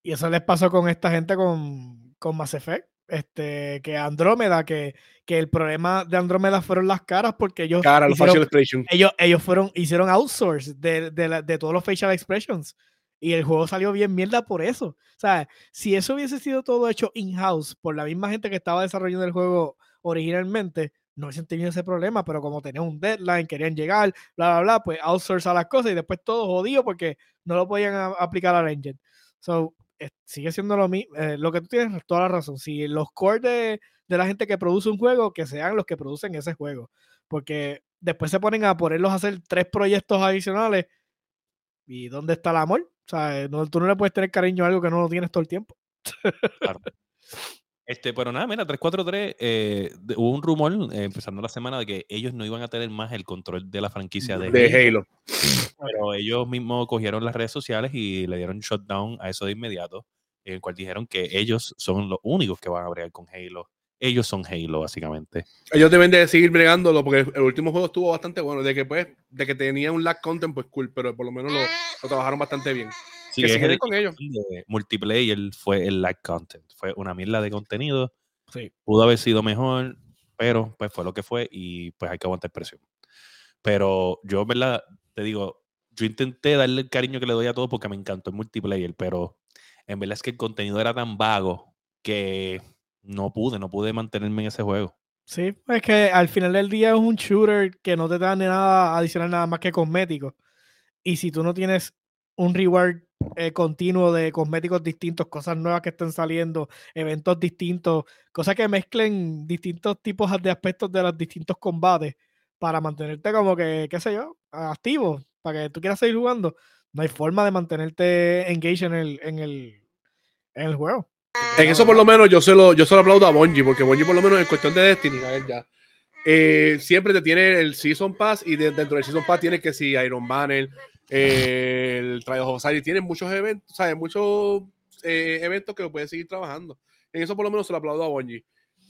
S3: Y eso les pasó con esta gente con, con Mass Effect. Este, que Andrómeda, que, que el problema de Andrómeda fueron las caras porque ellos,
S2: Cara, los facial
S3: ellos, ellos fueron, hicieron outsource de, de, la- de todos los facial expressions. Y el juego salió bien mierda por eso. O sea, si eso hubiese sido todo hecho in-house por la misma gente que estaba desarrollando el juego originalmente, no hubiesen tenido ese problema, pero como tenían un deadline, querían llegar, bla, bla, bla, pues outsource a las cosas y después todo jodido porque no lo podían aplicar al engine. So, eh, sigue siendo lo mismo. lo que tú tienes toda la razón. Si los cores de, de la gente que produce un juego, que sean los que producen ese juego. Porque después se ponen a ponerlos a hacer tres proyectos adicionales. ¿Y dónde está el amor? O sea, no, tú no le puedes tener cariño a algo que no lo tienes todo el tiempo.
S1: Claro. Este, pero nada, mira, 343, eh, hubo un rumor eh, empezando la semana de que ellos no iban a tener más el control de la franquicia de,
S2: de Halo.
S1: Pero ellos mismos cogieron las redes sociales y le dieron shutdown a eso de inmediato, en el cual dijeron que ellos son los únicos que van a bregar con Halo. Ellos son Halo, básicamente.
S2: Ellos deben de seguir bregándolo porque el último juego estuvo bastante bueno. De que, pues, de que tenía un lag content, pues cool, pero por lo menos lo, lo trabajaron bastante bien.
S1: Sí,
S2: que
S1: es
S2: siguen
S1: el
S2: con ellos.
S1: de multiplayer fue el lag content. Fue una mierda de contenido.
S3: Sí.
S1: Pudo haber sido mejor, pero pues fue lo que fue y pues hay que aguantar presión. Pero yo, en verdad, te digo, yo intenté darle el cariño que le doy a todo porque me encantó el multiplayer, pero en verdad es que el contenido era tan vago que no pude, no pude mantenerme en ese juego.
S3: Sí, es que al final del día es un shooter que no te da ni nada adicional nada más que cosméticos. Y si tú no tienes un reward eh, continuo de cosméticos distintos, cosas nuevas que estén saliendo, eventos distintos, cosas que mezclen distintos tipos de aspectos de los distintos combates para mantenerte como que, qué sé yo, activo, para que tú quieras seguir jugando. No hay forma de mantenerte engaged en el, en el, en el juego.
S2: En eso por lo menos yo se lo, yo se aplaudo a Bungie, porque Bungie por lo menos en cuestión de Destiny, a ver ya, eh, siempre te tiene el Season Pass y de- dentro del Season Pass tiene que si Iron Banner, eh, el Trial of Osiris, tienen muchos eventos, ¿sabes? Muchos eh, eventos que lo puedes seguir trabajando. En eso por lo menos se lo aplaudo a Bungie.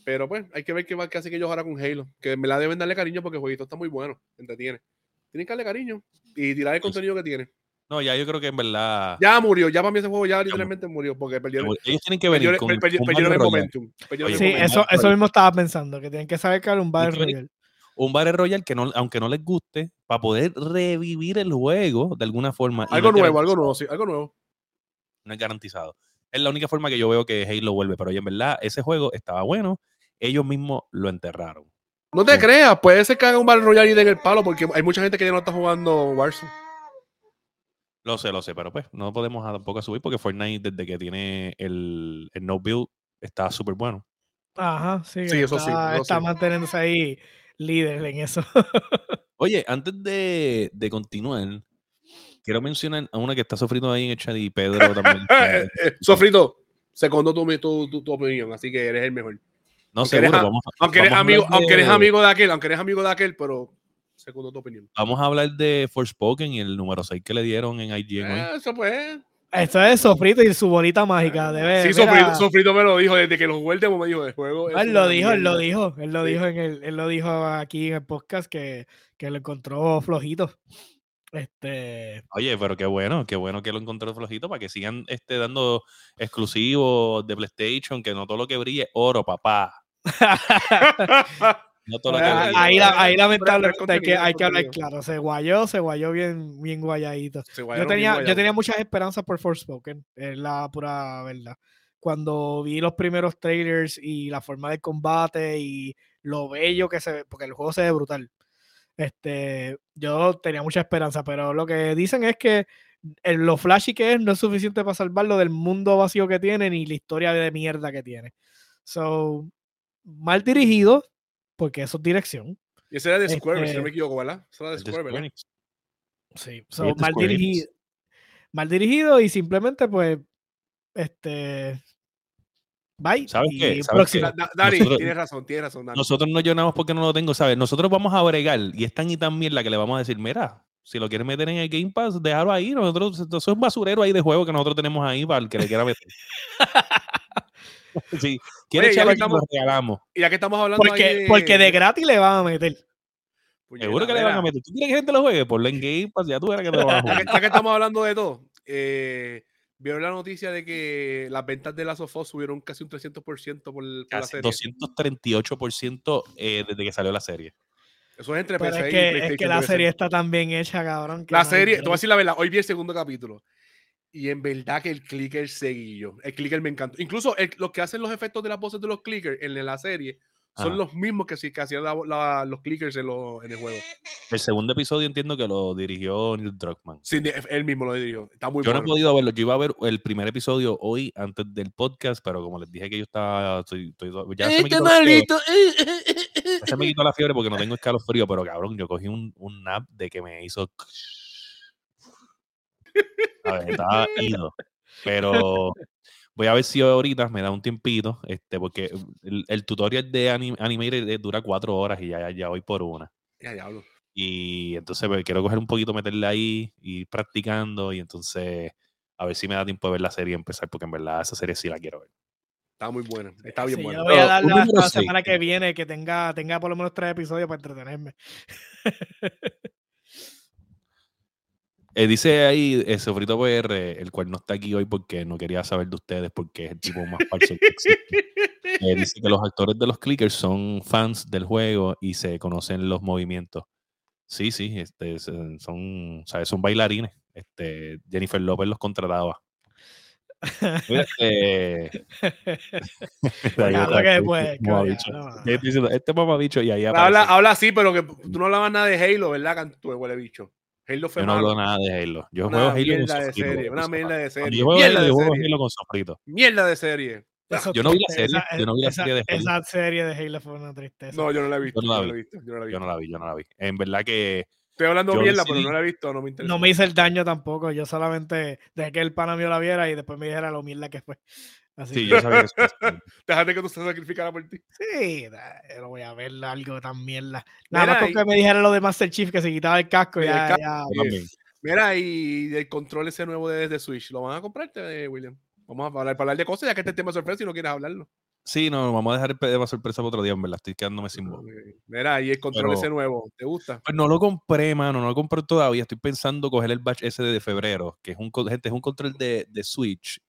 S2: Pero pues hay que ver qué, va- qué hace que ellos ahora con Halo, que me la deben darle cariño porque el jueguito está muy bueno, entretiene. Tienen que darle cariño y tirar el
S1: Pues
S2: contenido que tiene.
S1: No, ya yo creo que en verdad.
S2: Ya murió, ya para mí ese juego ya literalmente murió porque perdieron,
S1: ellos tienen que venir
S2: perdieron,
S1: con,
S2: perdi-
S1: con
S2: perdieron el momentum. perdieron el
S3: Sí,
S2: momentum.
S3: eso, eso mismo estaba pensando, que tienen que saber que era un Battle Royale.
S1: Un Battle Royale que no, aunque no les guste, para poder revivir el juego de alguna forma.
S2: Algo
S1: no es
S2: nuevo, algo
S1: garantizado,
S2: nuevo, sí, algo nuevo.
S1: No es garantizado. Es la única forma que yo veo que Halo vuelve, pero oye, en verdad, ese juego estaba bueno. Ellos mismos lo enterraron.
S2: No te
S1: Sí.
S2: creas, puede ser que haga un Battle Royale y den el palo porque hay mucha gente que ya no está jugando Warzone.
S1: Lo sé, lo sé, pero pues no podemos tampoco subir porque Fortnite, desde que tiene el, el no build, está súper bueno.
S3: Ajá, sí.
S2: Sí, eso sí,
S3: está,
S2: eso
S3: está
S2: sí.
S3: manteniéndose ahí líder en eso.
S1: Oye, antes de, de continuar, quiero mencionar a una que está sufriendo ahí en el chat y Pedro también.
S2: Sofrito, segundo tu, tu, tu, tu opinión, así que eres el mejor.
S1: No
S2: a- Aunque eres, amigo,
S1: hablar
S2: aunque eres
S1: de-
S2: amigo de aquel, aunque eres amigo de aquel, pero segundo tu opinión.
S1: Vamos a hablar de Forspoken y el número 6 que le dieron en IGN.
S2: Eh, eso pues.
S3: Esto es Sofrito y su bolita mágica. Debe,
S2: Sí, Sofrito, Sofrito me lo dijo desde que lo jugué el demo, me dijo de juego.
S3: él lo dijo, él lo dijo, él lo
S2: Sí.
S3: dijo en el, él lo dijo aquí en el podcast que, que lo encontró flojito. Este,
S1: Oye, pero qué bueno, qué bueno que lo encontró flojito para que sigan este, dando exclusivos de PlayStation, que no todo lo que brille es oro, papá. No todo lo que
S2: Ah,
S3: ahí, la- ahí lamentablemente hay que, hay que hablar claro. Se guayó, se guayó bien, bien guayadito. Yo
S2: guayaron bien
S3: tenía, yo tenía muchas esperanzas por Forspoken, es la pura verdad. Cuando vi los primeros trailers y la forma de combate y lo bello que se ve, porque el juego se ve brutal. Este, yo tenía mucha esperanza, pero lo que dicen es que el- lo flashy que es no es suficiente para salvarlo del mundo vacío que tiene ni la historia de mierda que tiene. So, mal dirigido, porque eso es dirección.
S2: Y ese era de Square, si no
S3: Este-
S2: me equivoco, ¿verdad? Ese era de Square,
S1: Square
S2: ¿verdad?
S3: Sí, so, mal
S1: Square
S3: dirigido. Mal dirigido y simplemente, pues, este. Bye.
S1: ¿Sabes
S3: y
S1: qué? ¿Sabes
S3: próximo.
S2: Da- da- Dani,
S1: Nosotros-
S2: tienes razón, tienes razón, Dani.
S1: Nosotros no lloramos porque no lo tengo, ¿sabes? Nosotros vamos a bregar y es tan y tan mierda que le vamos a decir, mira, si lo quieres meter en el Game Pass, déjalo ahí. Nosotros, eso es un basurero ahí de juego que nosotros tenemos ahí para el que le quiera meter. sí, quiere
S2: Oye, ya que estamos-
S1: regalamos.
S2: Ya que estamos hablando
S3: Porque,
S2: ahí de-
S3: porque de gratis le van a meter.
S2: Puñeta,
S1: Seguro que le van a meter. ¿Tú quieres que gente lo juegue? Ponlo en Game Pass, ya tú verás que te lo van a
S2: Ya que,
S1: jugar.
S2: ya que estamos hablando de todo, eh, vieron la noticia de que las ventas de Last of Us subieron casi un 300% por, por la
S1: Casi
S2: serie.
S1: 238% eh, desde que salió la serie.
S2: Eso es entre
S3: Pero
S2: PC
S3: es
S2: y
S3: que, es que la serie está tan bien hecha, cabrón. que
S2: La
S3: no
S2: serie, te voy a decir la verdad, hoy vi el segundo capítulo. Y en verdad que el clicker seguillo. El clicker me encantó. Incluso el- los que hacen los efectos de las voces de los clickers en la serie son
S1: Ajá.
S2: los mismos que, que hacían la- la- los clickers en, lo- en el juego.
S1: El segundo episodio entiendo que lo dirigió Neil Druckmann.
S2: Sí, él mismo lo dirigió. Está muy
S1: Yo no he podido verlo. Yo iba a ver el primer episodio hoy antes del podcast, pero como les dije que yo estaba. Estoy, estoy- ya se me, quitó la fiebre, ya se me quitó la fiebre porque no tengo escalofrío, pero cabrón, yo cogí un, un nap de que me hizo. A ver, estaba ido. Pero voy a ver si ahorita me da un tiempito, este, porque el, el tutorial de anim- Animated eh, dura cuatro horas y ya, ya, ya voy por una.
S2: Ya, diablo.
S1: Y entonces pues, quiero coger un poquito, meterle ahí y ir practicando. Y entonces a ver si me da tiempo de ver la serie y empezar, porque en verdad esa serie sí la quiero ver.
S2: Está muy buena. Está bien
S3: Sí,
S2: buena.
S3: yo voy a darle hasta la semana que viene que tenga, tenga por lo menos tres episodios para entretenerme.
S1: Eh, dice ahí eh, Sofrito PR, el cual no está aquí hoy porque no quería saber de ustedes, porque es el tipo más falso que existe. Eh, dice que los actores de los clickers son fans del juego y se conocen los movimientos. Sí, sí, este, son, ¿sabes? son bailarines. Este, Jennifer López los contrataba. Este,
S2: habla, así, pero que tú no hablabas nada de Halo, ¿verdad? Cantu, huele bicho. Halo fue
S1: Yo no
S2: malo.
S1: hablo nada de Halo. Yo
S2: Una
S1: juego Halo con
S2: mierda de
S1: sofrito,
S2: serie, una mierda de serie.
S1: Yo juego
S2: Mierda
S1: Halo,
S2: de
S1: yo juego
S2: serie.
S1: Halo con sofrito.
S2: Mierda de serie.
S3: Eso
S1: Yo no vi la serie,
S3: esa-
S1: yo no vi la
S3: esa-
S1: serie de Halo.
S3: Esa serie de Halo fue una tristeza.
S2: No, yo no la he visto.
S1: Yo no la
S2: yo
S1: vi.
S2: no la. Yo no la
S1: vi, yo no la vi. En verdad que
S2: Estoy hablando
S1: Yo
S2: mierda, pero no la he visto, no me interesa.
S3: No me hice el daño tampoco. Yo solamente dejé que el pana mío la viera y después me dijera lo mierda que fue. Así
S1: sí,
S3: que-
S1: yo sabía que.
S2: Déjate que tú se sacrificara por ti.
S3: Sí, da- yo no voy a ver algo tan mierda. Nada
S2: Mira,
S3: más con
S2: y-
S3: que me dijera lo de Master Chief que se quitaba el casco.
S2: El
S3: ya-.
S2: Mira, y el control ese nuevo de, de Switch, ¿lo van a comprarte, William? Vamos a hablar, para hablar de cosas, ya que este tema es sorpresa y no quieres hablarlo.
S1: Sí, no, vamos a dejar el tema sorpresa para otro día, en verdad. Estoy quedándome sin voz.
S2: Mira, y el control
S1: Pero-
S2: ese nuevo, ¿te gusta?
S1: Pues no lo compré, mano, no lo compré todavía. Estoy pensando coger el batch ese de febrero, que es un, gente, es un control de, de Switch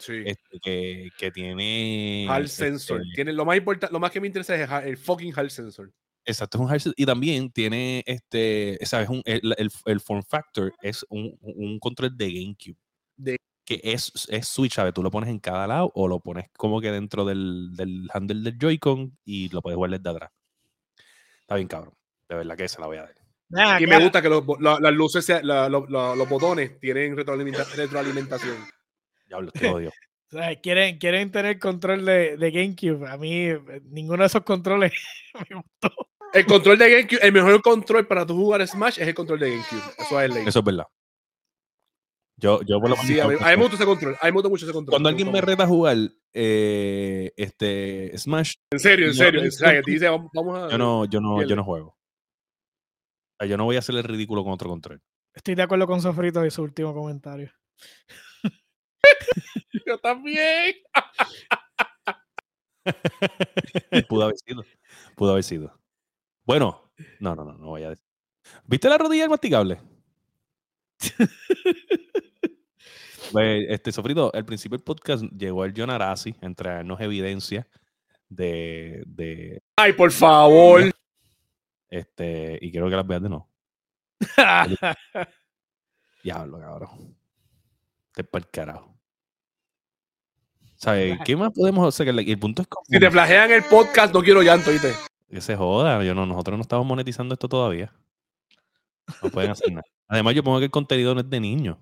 S2: Sí.
S1: este, que, que tiene.
S2: Hall
S1: este,
S2: sensor. Tiene, lo, más importante, lo más que me interesa es el, fucking Hall sensor.
S1: Exacto, es un hard- y también tiene este, sabes, un, el, el, el form factor es un, un control de GameCube.
S2: De-
S1: que es, es Switch, ¿sabes? Tú lo pones en cada lado o lo pones como que dentro del, del handle del Joy-Con y lo puedes jugar desde atrás. Está bien, cabrón. De verdad que se la voy a dar.
S3: Ven
S2: Y me gusta que los, bo- la- las luces, sea- la- lo- lo- los botones tienen retroalimenta- retroalimentación.
S1: Diablo, te odio.
S3: o sea, quieren, quieren tener control de, de GameCube. A mí, eh, ninguno de esos controles me gustó.
S2: El control de GameCube, el mejor control para tu jugar Smash es el control de GameCube. Eso es ley.
S1: Eso es verdad. Yo, yo por lo
S2: Sí, a mí,
S1: menos-
S2: a mí me gusta ese control. A mí me gusta mucho ese control.
S1: cuando alguien me reta a jugar eh, este Smash,
S2: En serio, en serio. dice, vamos, a.
S1: yo no, yo no, yo no juego. O sea, yo no voy a hacer el ridículo con otro control.
S3: Estoy de acuerdo con Sofrito y su último comentario.
S2: Yo también.
S1: Pudo haber sido. Pudo haber sido. Bueno, no, no, no, no voy a decir. ¿Viste la rodilla masticable? Pues, este, Sofrito, al principio del podcast llegó el John Arasi a entregarnos evidencia de, de
S2: Ay, por favor.
S1: este, y quiero que las veas de nuevo. Diablo, cabrón. Te para el carajo. ¿Sabes? ¿Qué más podemos hacer? El, el punto es como
S2: Si te flagean el podcast, no quiero llanto, ¿viste?
S1: que se joda. Yo no, nosotros no estamos monetizando esto todavía. No pueden hacer nada. Además, yo pongo que el contenido no es de niños.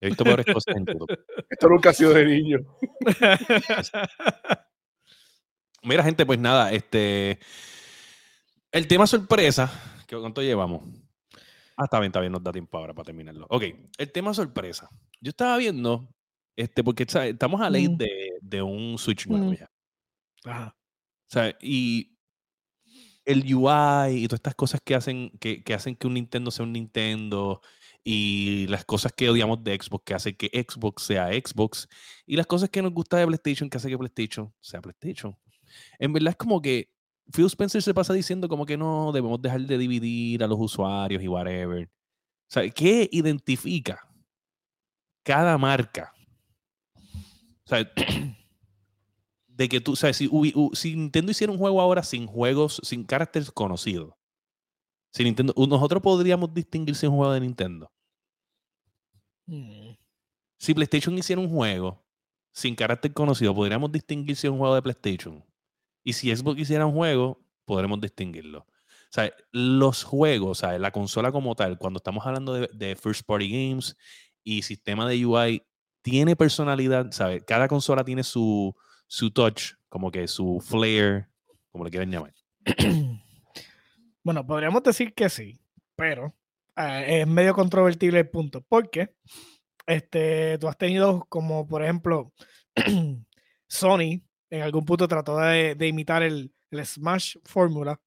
S1: He visto peores cosas en YouTube.
S2: Esto nunca ha sido de niño.
S1: Mira, gente, pues nada, este. El tema sorpresa. ¿qué- ¿Cuánto llevamos? Ah, está bien, está bien, nos da tiempo ahora para terminarlo. Ok, el tema sorpresa. Yo estaba viendo, este, porque ¿sabes? estamos a ley
S3: Mm.
S1: de, de un Switch nuevo
S3: Mm.
S1: ya. O sea, y el UI y todas estas cosas que hacen que, que hacen que un Nintendo sea un Nintendo y las cosas que odiamos de Xbox que hacen que Xbox sea Xbox y las cosas que nos gusta de PlayStation que hace que PlayStation sea PlayStation. En verdad es como que Phil Spencer se pasa diciendo como que no debemos dejar de dividir a los usuarios y whatever. O sea, ¿qué identifica cada marca? O sea, de que tú, sabes, si, Nintendo hiciera un juego ahora sin juegos, sin caracteres conocidos, si Nintendo, nosotros podríamos distinguir si es un juego de Nintendo.
S3: Mm.
S1: Si PlayStation hiciera un juego sin carácter conocido, podríamos distinguir si es un juego de PlayStation. Y si Xbox hiciera un juego, podremos distinguirlo. O sea, los juegos, sea, la consola como tal, cuando estamos hablando de, de first party games y sistema de UI, tiene personalidad, ¿sabes? Cada consola tiene su, su touch, como que su flair, como le quieran llamar.
S3: Bueno, podríamos decir que sí, pero eh, es medio controvertible el punto, porque este, tú has tenido como, por ejemplo, Sony en algún punto trató de, de imitar el, el Smash Fórmula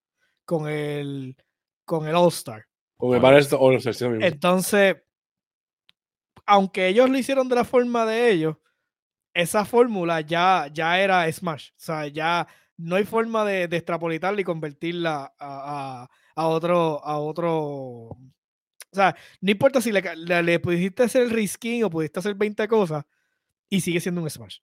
S3: con el, con el All Star.
S2: Con el Banner All Star, sí, lo mismo.
S3: Entonces, aunque ellos lo hicieron de la forma de ellos, esa fórmula ya, ya era Smash. O sea, ya no hay forma de, de extrapolitarla y convertirla a, a- a otro, a otro. O sea, no importa si le, le pudiste hacer el reskin o pudiste hacer 20 cosas y sigue siendo un Smash.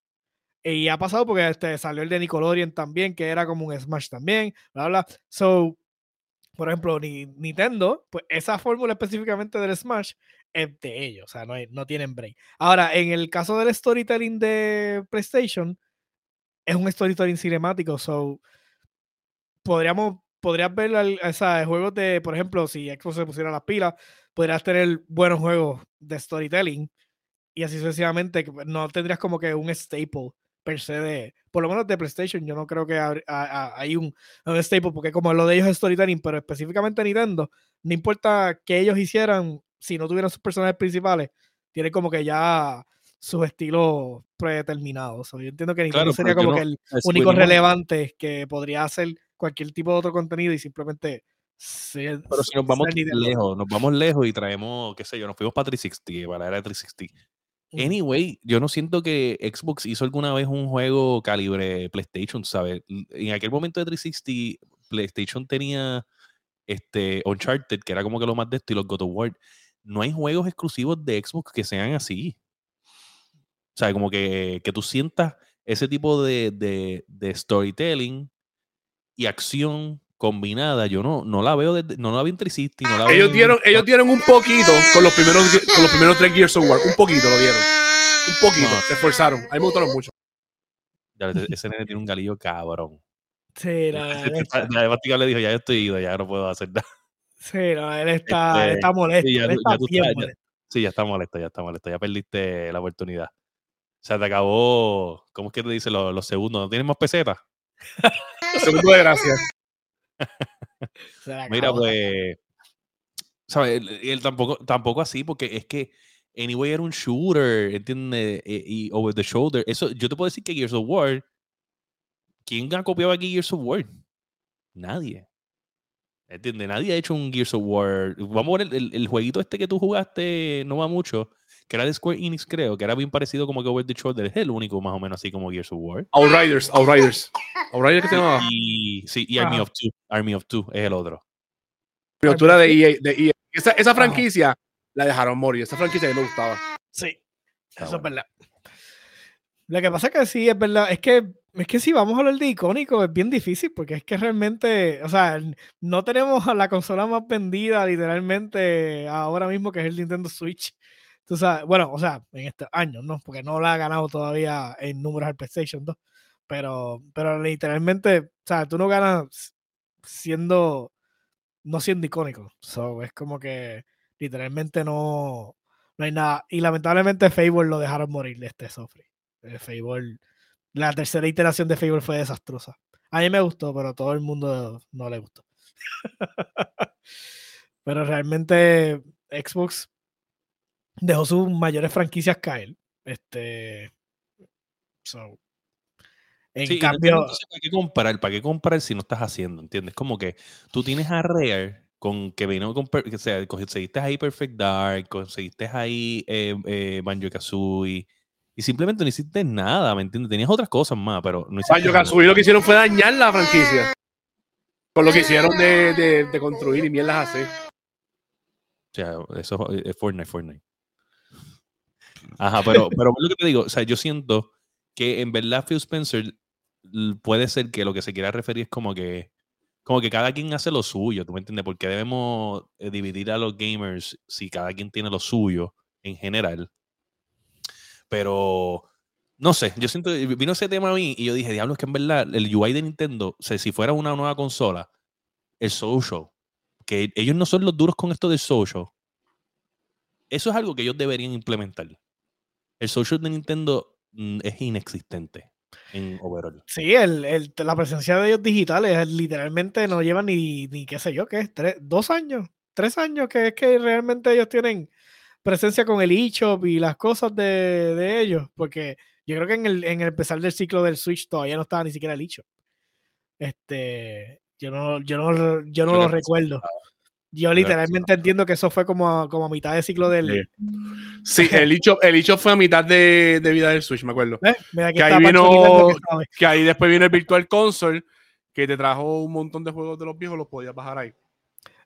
S3: Y ha pasado porque este, salió el de Nickelodeon también, que era como un Smash también, bla, bla. So, por ejemplo, ni, Nintendo, pues esa fórmula específicamente del Smash es de ellos, o sea, no, no tienen break. Ahora, en el caso del storytelling de PlayStation, es un storytelling cinemático, so podríamos, podrías ver al- o sea, juegos de, por ejemplo, si Xbox se pusiera las pilas, podrías tener buenos juegos de storytelling y así sucesivamente, pues, no tendrías como que un staple per se de, por lo menos de PlayStation, yo no creo que hab- a- a- hay un, un staple, porque como lo de ellos es storytelling, pero específicamente Nintendo, no importa que ellos hicieran, si no tuvieran sus personajes principales, tienen como que ya sus estilos predeterminados. So, yo entiendo que Nintendo
S1: Claro,
S3: sería como
S1: no-
S3: que el único relevante que podría hacer cualquier tipo de otro contenido y simplemente ser-
S1: Pero si nos vamos lejos, nos vamos lejos y traemos, qué sé yo, nos fuimos para 360, para la era de 360. Anyway, yo no siento que Xbox hizo alguna vez un juego calibre PlayStation, ¿sabes? En aquel momento de 360, PlayStation tenía este Uncharted, que era como que lo más de esto, y los God. No hay juegos exclusivos de Xbox que sean así. O sea, como que, que tú sientas ese tipo de, de- de storytelling y acción combinada. Yo no, no la veo desde, no la vi en 360, no la veo
S2: Ellos
S1: en-
S2: dieron, ellos dieron un poquito con los primeros, con los primeros tres Gears of War. Un poquito lo dieron. Un poquito.
S1: No.
S2: Se esforzaron. A mí me gustaron mucho.
S1: Ya, ese- ese nene tiene un galillo cabrón.
S3: Sí, no, él
S1: Además, Tica le dijo, ya yo estoy ido, ya no puedo hacer nada.
S3: sí, no, él está, él
S1: Este,
S3: está molesto.
S1: sí, ya
S3: él está
S1: ya
S3: bien
S1: estás- ya-
S3: molesto.
S1: Sí, ya está molesto, ya está molesto, ya perdiste la oportunidad. O sea, te acabó, ¿cómo es que te dice los, los segundos? ¿No tienes más pesetas?
S2: Segundo de gracia.
S1: Mira, pues, ¿sabes? Él, él tampoco, tampoco así, porque es que Anyway era un shooter, ¿entiendes? Y, y over the shoulder. Eso, yo te puedo decir que Gears of War, ¿quién ha copiado aquí Gears of War? Nadie. ¿Entiendes? Nadie ha hecho un Gears of War. Vamos a ver el, el- el jueguito este que tú jugaste, no va mucho, que era de Square Enix, creo, que era bien parecido como que Over the Shoulder. Es el único más o menos así como Gears of War.
S2: Outriders, Outriders. Outriders que se llamaba.
S1: Y, sí, y Army of Two. Army of Two es el otro.
S2: Miniatura de EA. De EA. Esa, esa franquicia la dejaron morir. Esa franquicia a mí me gustaba.
S3: Sí,
S1: Está
S3: eso es verdad. Lo que pasa es que sí, es verdad. Es que, es que si vamos a hablar de icónico, es bien difícil, porque es que realmente, o sea, no tenemos a la consola más vendida literalmente ahora mismo, que es el Nintendo Switch. Tú sabes, bueno, o sea, en este año, ¿no? Porque no la ha ganado todavía en números al PlayStation 2. Pero, pero literalmente, o sea, tú no ganas siendo, no siendo icónico. So, es como que literalmente no, no hay nada. Y lamentablemente Fable lo dejaron morir de este Sofri. Eh, Fable, la tercera iteración de Fable fue desastrosa. A mí me gustó, pero a todo el mundo no le gustó. pero realmente Xbox dejó sus mayores franquicias caer. Este. So, en
S1: Sí,
S3: cambio.
S1: entonces, ¿para qué comprar? ¿Para qué comprar si no estás haciendo? ¿Entiendes? Como que tú tienes a Rare con que vino con, que sea, conseguiste ahí Perfect Dark, conseguiste ahí eh, eh, Banjo Kazooie y simplemente no hiciste nada, ¿me entiendes? Tenías otras cosas más, pero no hiciste
S2: Banjo
S1: nada.
S2: Kazooie lo que hicieron fue dañar la franquicia. Con lo que hicieron de, de, de construir y mierdas así.
S1: O sea, eso es es Fortnite, Fortnite. Ajá, pero, pero lo que te digo, o sea, yo siento que en verdad Phil Spencer puede ser que lo que se quiera referir es como que como que cada quien hace lo suyo, ¿tú me entiendes? Porque debemos eh, dividir a los gamers si cada quien tiene lo suyo en general. Pero No sé, yo siento, vino ese tema a mí y yo dije, diablo, es que en verdad el UI de Nintendo, o si fuera una nueva consola, el social, que ellos no son los duros con esto del social, eso es algo que ellos deberían implementar. El social de Nintendo mm, es inexistente en overall.
S3: Sí, el, el- la presencia de ellos digitales es- literalmente no llevan ni, ni qué sé yo, qué es, tres, dos años, tres años que es que realmente ellos tienen presencia con el eShop y las cosas de, de ellos, porque yo creo que en el, en el empezar del ciclo del Switch todavía no estaba ni siquiera el eShop. Este, yo no, yo no, yo no lo recuerdo. Yo literalmente entiendo que eso fue como a, como a mitad de ciclo del...
S2: Sí, el hecho, el hecho fue a mitad de, de vida del Switch, me acuerdo.
S3: ¿Eh? Mira,
S2: Que ahí vino-
S3: que
S2: ahí después viene el Virtual Console, que te trajo un montón de juegos de los viejos, los podías bajar ahí.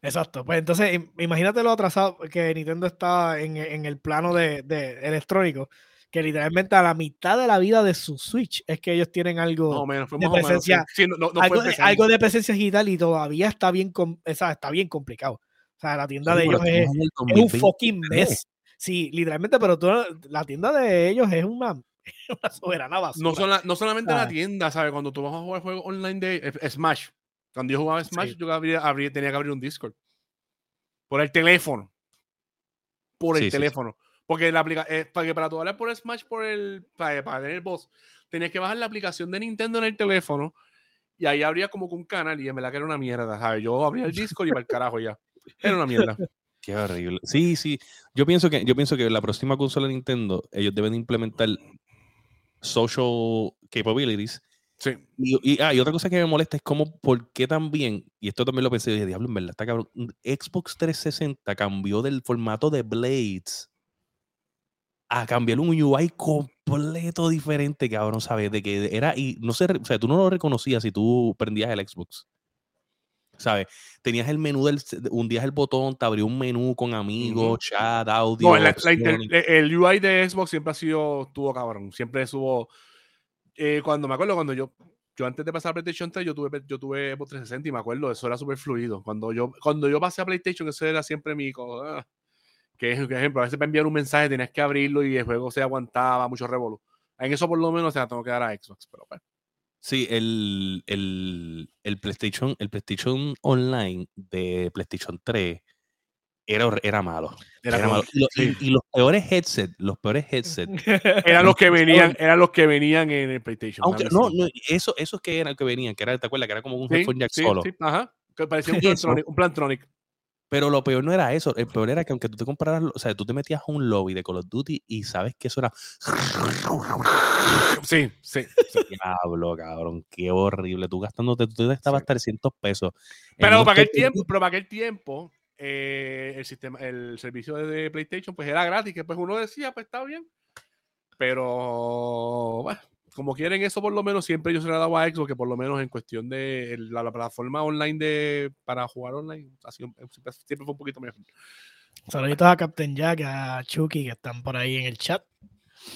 S3: Exacto, pues entonces im- imagínate lo atrasado que Nintendo está en, en el plano de, de electrónico, que literalmente a la mitad de la vida de su Switch es que ellos tienen algo, de
S2: más o menos.
S3: presencia-
S2: Sí, sí, no, no- no
S3: algo, de,
S2: empezando.
S3: algo de presencia digital y todavía está bien, com- o sea, está bien complicado. O sea, la tienda de ellos es, es un fucking mes. Sí, literalmente, pero tú, la tienda de ellos es una, una soberana basura.
S2: No, sola- no solamente
S3: Ah.
S2: la tienda, ¿sabes? Cuando tú vas a jugar juegos online de eh, Smash, cuando yo jugaba Smash,
S3: Sí.
S2: yo abría- abría- tenía que abrir un Discord. Por el teléfono. Por el
S1: Sí, sí, sí.
S2: teléfono. Porque la aplica eh, para que para tú hablar por Smash por el para, para tener voz, tenías que bajar la aplicación de Nintendo en el teléfono y ahí habría como que un canal y en verdad que era una mierda, ¿sabes? Yo abría el Discord y para el carajo ya. Era una mierda.
S1: Qué horrible. Sí, sí. Yo pienso que, yo pienso que la próxima consola de Nintendo, ellos deben implementar social capabilities.
S2: Sí.
S1: Y, y- ah, y otra cosa que me molesta es como, ¿por qué también? Y esto también lo pensé, dije, diablo, en verdad, está cabrón. Xbox 360 cambió del formato de Blades a cambiar un UI completo diferente, cabrón, ¿sabes? De que era, y no sé, o sea, tú no lo reconocías si tú prendías el Xbox. ¿Sabes? Tenías el menú del, hundías el botón, te abrió un menú con amigos, chat, audio.
S2: No, la- la inter-
S1: opciones.
S2: el UI de Xbox siempre ha sido, tuvo cabrón. Siempre estuvo. eh, cuando me acuerdo, cuando yo, yo antes de pasar a PlayStation 3, yo tuve, yo tuve Xbox 360 y me acuerdo, eso era súper fluido. Cuando yo, cuando yo pasé a PlayStation, eso era siempre mi. ah, que es, por ejemplo, a veces para enviar un mensaje tenías que abrirlo y el juego se aguantaba, mucho revolú. En eso por lo menos se la tengo que dar a Xbox, pero bueno.
S1: Sí, el, el, el PlayStation, el PlayStation Online de PlayStation 3 era, era malo.
S2: Era
S1: malo. Y, lo- y-
S2: sí.
S1: y los peores headsets, los peores headsets.
S2: Eran los que venían, eran los que venían en el PlayStation.
S1: Aunque, no, no, eso, esos que eran que venían, que era, ¿te acuerdas? Que era como un
S2: Sí,
S1: headphone jack
S2: sí,
S1: solo.
S2: ajá. Que parecía un. Plantronic. Un Plantronic.
S1: Pero lo peor no era eso. El peor era que aunque tú te compraras, o sea, tú te metías a un lobby de Call of Duty y sabes que eso era.
S2: Sí, sí.
S1: Diablo, cabrón. Qué horrible. Tú gastándote, tú te estabas
S2: Sí.
S1: 300 pesos.
S2: Pero para aquel tiempo, pero para aquel tiempo, eh, el sistema, el servicio de PlayStation, pues era gratis, que pues uno decía, pues está bien. Pero bueno, como quieren eso por lo menos, siempre yo se lo he dado a Xbox, que por lo menos en cuestión de el- la, la plataforma online de para jugar online, ha sido- siempre, siempre fue un poquito mejor.
S3: Saluditos a Captain Jack, a Chucky que están por ahí en el chat.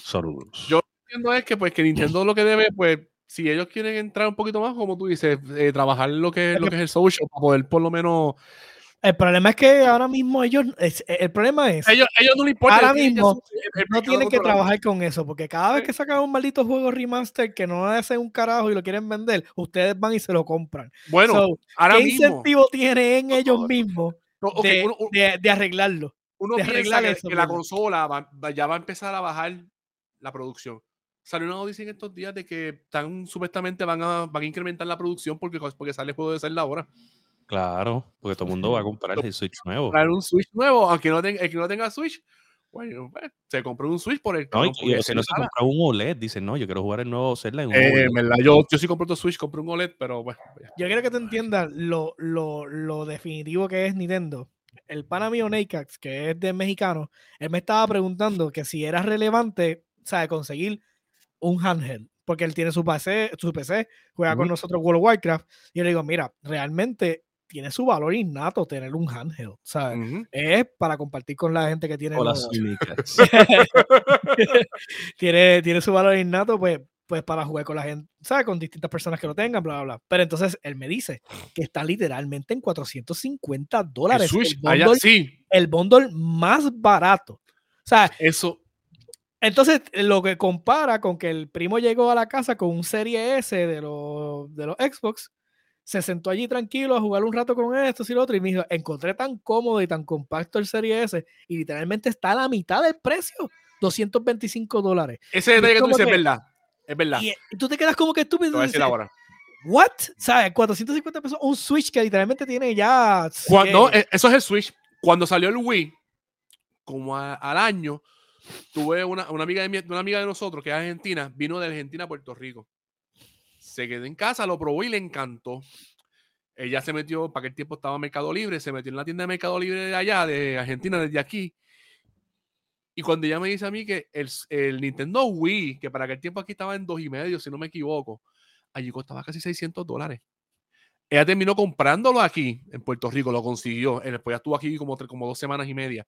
S1: Saludos.
S2: Yo- Entiendo es que pues que Nintendo lo que debe, pues, si ellos quieren entrar un poquito más, como tú dices, eh, trabajar lo que, lo que es el social, para poder por lo menos.
S3: El problema es que ahora mismo ellos, es- el problema es,
S2: Ellos, ellos no les importa.
S3: Ahora
S2: tienen
S3: mismo, no tienen que trabajar con eso, porque cada vez que sacan un maldito juego remaster que no hacen un carajo y lo quieren vender, ustedes van y se lo compran.
S2: Bueno,
S3: So,
S2: ahora
S3: ¿Qué
S2: mismo.
S3: incentivo tiene en
S2: No,
S3: ellos mismos
S2: no,
S3: de,
S2: uno, uno-
S3: de- de arreglarlo?
S2: uno
S3: de
S2: piensa
S3: arreglar
S2: que,
S3: eso,
S2: que la consola va- ya va a empezar a bajar la producción. Salió una noticia en estos días de que están supuestamente van a, van a incrementar la producción porque, porque sale el juego de Zelda ahora.
S1: Claro, porque todo el mundo va a comprar el Switch nuevo.
S2: Traer un Switch nuevo, aunque no tenga, el que no tenga Switch, bueno, pues, se compró un Switch por el
S1: No, y, y si no se compra un OLED, dicen, no, yo quiero jugar el nuevo Zelda en un
S2: Eh,
S1: OLED.
S2: en verdad, yo, yo sí compré otro Switch, compré un OLED, pero bueno. ya.
S3: Yo quiero que te entiendas lo, lo, lo definitivo que es Nintendo. El pana mío Neikax, que es de mexicano, él me estaba preguntando que si era relevante, sea, conseguir un handheld, porque él tiene su PC, su PC juega con nosotros World of Warcraft, y yo le digo, mira, realmente tiene su valor innato tener un handheld, ¿sabes? Es para compartir con la gente que tiene los-
S1: Sneakers.
S3: tiene, tiene su valor innato, pues, pues para jugar con la gente, ¿sabes? Con distintas personas que lo tengan, bla, bla, bla. Pero entonces él me dice que está literalmente en 450
S2: El
S3: dólares.
S2: Switch,
S3: el,
S2: allá
S3: bundle,
S2: sí,
S3: el bundle más barato. O sea,
S2: eso.
S3: Entonces, lo que compara con que el primo llegó a la casa con un Serie S de los, de los Xbox, se sentó allí tranquilo a jugar un rato con esto y lo otro, y me dijo, encontré tan cómodo y tan compacto el Serie S, y literalmente está a la mitad del precio, 225 dólares.
S2: Ese detalle
S3: es
S2: que tú dices es verdad. Es verdad.
S3: Y, y tú te quedas como que
S2: Te
S3: estúpido.
S2: voy a
S3: y
S2: decir
S3: dices,
S2: ahora.
S3: ¿What? ¿Sabes? 450 pesos, un Switch que literalmente tiene ya...
S2: Cuando, eh, eso es el Switch. Cuando salió el Wii, como a- al año, tuve una, una amiga de mi- una amiga de nosotros que es argentina, vino de Argentina a Puerto Rico. Se quedó en casa, lo probó y le encantó. Ella se metió, para aquel tiempo estaba Mercado Libre, se metió en la tienda de Mercado Libre de allá, de Argentina, desde aquí. Y cuando ella me dice a mí que el, el Nintendo Wii, que para aquel tiempo aquí estaba en dos y medio, si no me equivoco, allí costaba casi 600 dólares. Ella terminó comprándolo aquí, en Puerto Rico, lo consiguió. eh, Después ya estuvo aquí como, como dos semanas y media.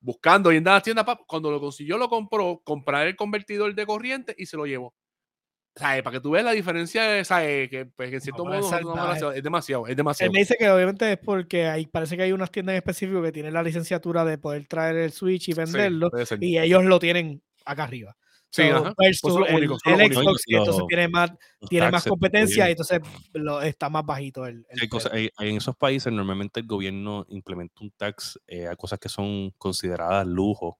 S2: Buscando y en las tiendas, pa- cuando lo consiguió, lo compró, comprar el convertidor de corriente y se lo llevó. ¿Sabes? Para que tú veas la diferencia, ¿sabes? Que, pues, que en cierto
S3: es
S2: modo no a- es demasiado, es
S3: Él
S2: demasiado.
S3: me dice que obviamente es porque hay, parece que hay unas tiendas en específico que tienen la licenciatura de poder traer el Switch y
S2: Sí,
S3: venderlo,
S2: ser.
S3: y ellos lo tienen acá arriba.
S2: Sí,
S3: So, versus
S2: Pues
S3: el. Xbox,
S1: Y
S3: entonces tiene más, tiene más
S1: taxes,
S3: competencia y entonces lo, está más bajito el, el
S1: Sí, hay cosas- hay en esos países normalmente el gobierno implementa un tax eh, a cosas que son consideradas lujo.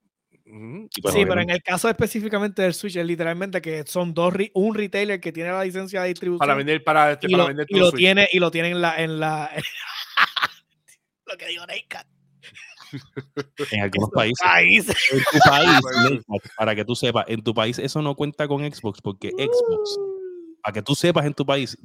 S1: Pues,
S3: Sí, pero en el caso específicamente del Switch es literalmente que son dos re- un retailer que tiene la licencia de distribución
S2: Para vender, para, este,
S3: y,
S2: para
S3: lo,
S2: vender
S3: y
S2: tu
S3: lo
S2: Switch.
S3: tiene y lo tiene en la en la lo que digo Neika.
S1: en algunos países. En tu país, para que tú sepas, en tu país eso no cuenta con Xbox porque Xbox, para que tú sepas en tu país,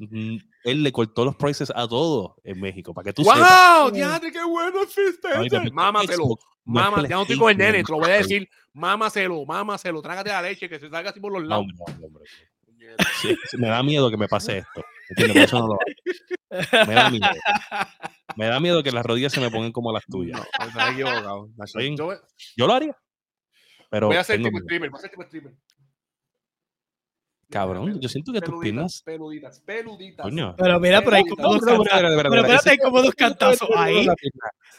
S1: él le cortó los prices a todo en México, para que tú sepas.
S2: ¡Wow! ¡Diantre, qué bueno
S1: porque
S2: Mámaselo. Mama, ya no estoy con el nene, te lo voy a decir. Mámaselo, mámaselo, trágate la leche, que se salga así por los lados.
S1: hombre, hombre, hombre. Sí, sí, me da miedo que me pase esto. ¿entiendes? Por eso no lo hago. Me da miedo. Me da miedo que las rodillas se me pongan como las tuyas.
S2: No. Yo
S1: lo haría. Pero
S2: voy a ser tipo streamer, voy a ser tipo streamer.
S1: Cabrón, yo siento que tus piernas.
S2: Peluditas, peluditas.
S1: Coño.
S3: Pero mira, pero hay
S2: Peluditas.
S3: como dos cantazos. Pero
S1: espérate.
S3: hay como dos cantazos ahí.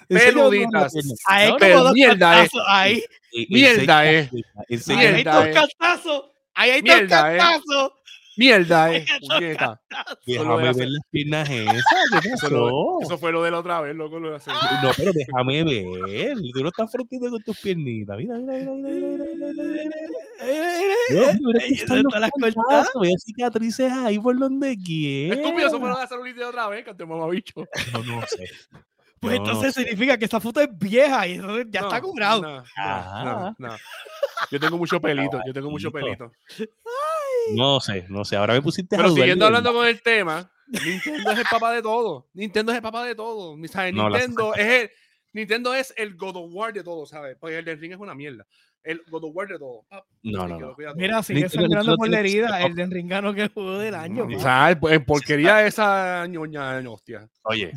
S2: Peluditas.
S3: Hay como dos
S2: mierda es.
S3: cantazos ahí.
S2: Mierda, eh.
S3: Ahí hay
S2: Mierda,
S3: dos
S2: eh.
S3: cantazos. Ahí hay dos
S2: Mierda, eh.
S3: cantazos.
S2: Mierda, eh. Puñeta. voy
S1: Déjame
S2: a
S1: ver
S2: hacer.
S1: las piernas esas. ¿Qué
S2: Eso, lo-
S1: pasó?
S2: eso fue lo de la otra vez, loco. Lo de hacer.
S1: No, pero déjame ver. Tú no estás frontando con tus piernitas. Mira, mira, mira, mira, mira, mira,
S3: cortadas.
S1: Veo cicatrices ahí por donde quiera.
S2: Estúpido, eso fue lo de hacer un de otra vez, que te mamabicho.
S1: Yo no sé.
S3: Pues
S1: no
S3: entonces significa que esta foto es vieja y entonces ya está
S2: No,
S3: cobrado.
S2: no, no, no, no. Yo tengo mucho pelito, yo tengo mucho
S1: Pelito. No sé, no sé. Ahora me pusiste a
S2: Pero
S1: dudar
S2: siguiendo
S1: de-
S2: hablando con el tema, Nintendo es el papá de todo. Nintendo es el papá de todo. ¿sabes?
S1: No, las
S2: Nintendo es el Nintendo es el God of War de todo, ¿sabes? Porque el del ring es una mierda. El God of War de todo. Ah,
S1: No, no, no.
S3: Mira, sigue
S1: Nintendo-
S3: sangrando
S1: Nintendo
S3: por la herida el de Ringano que jugó del año.
S2: O sea, en- en porquería esa ñoña, hostia.
S1: Oye,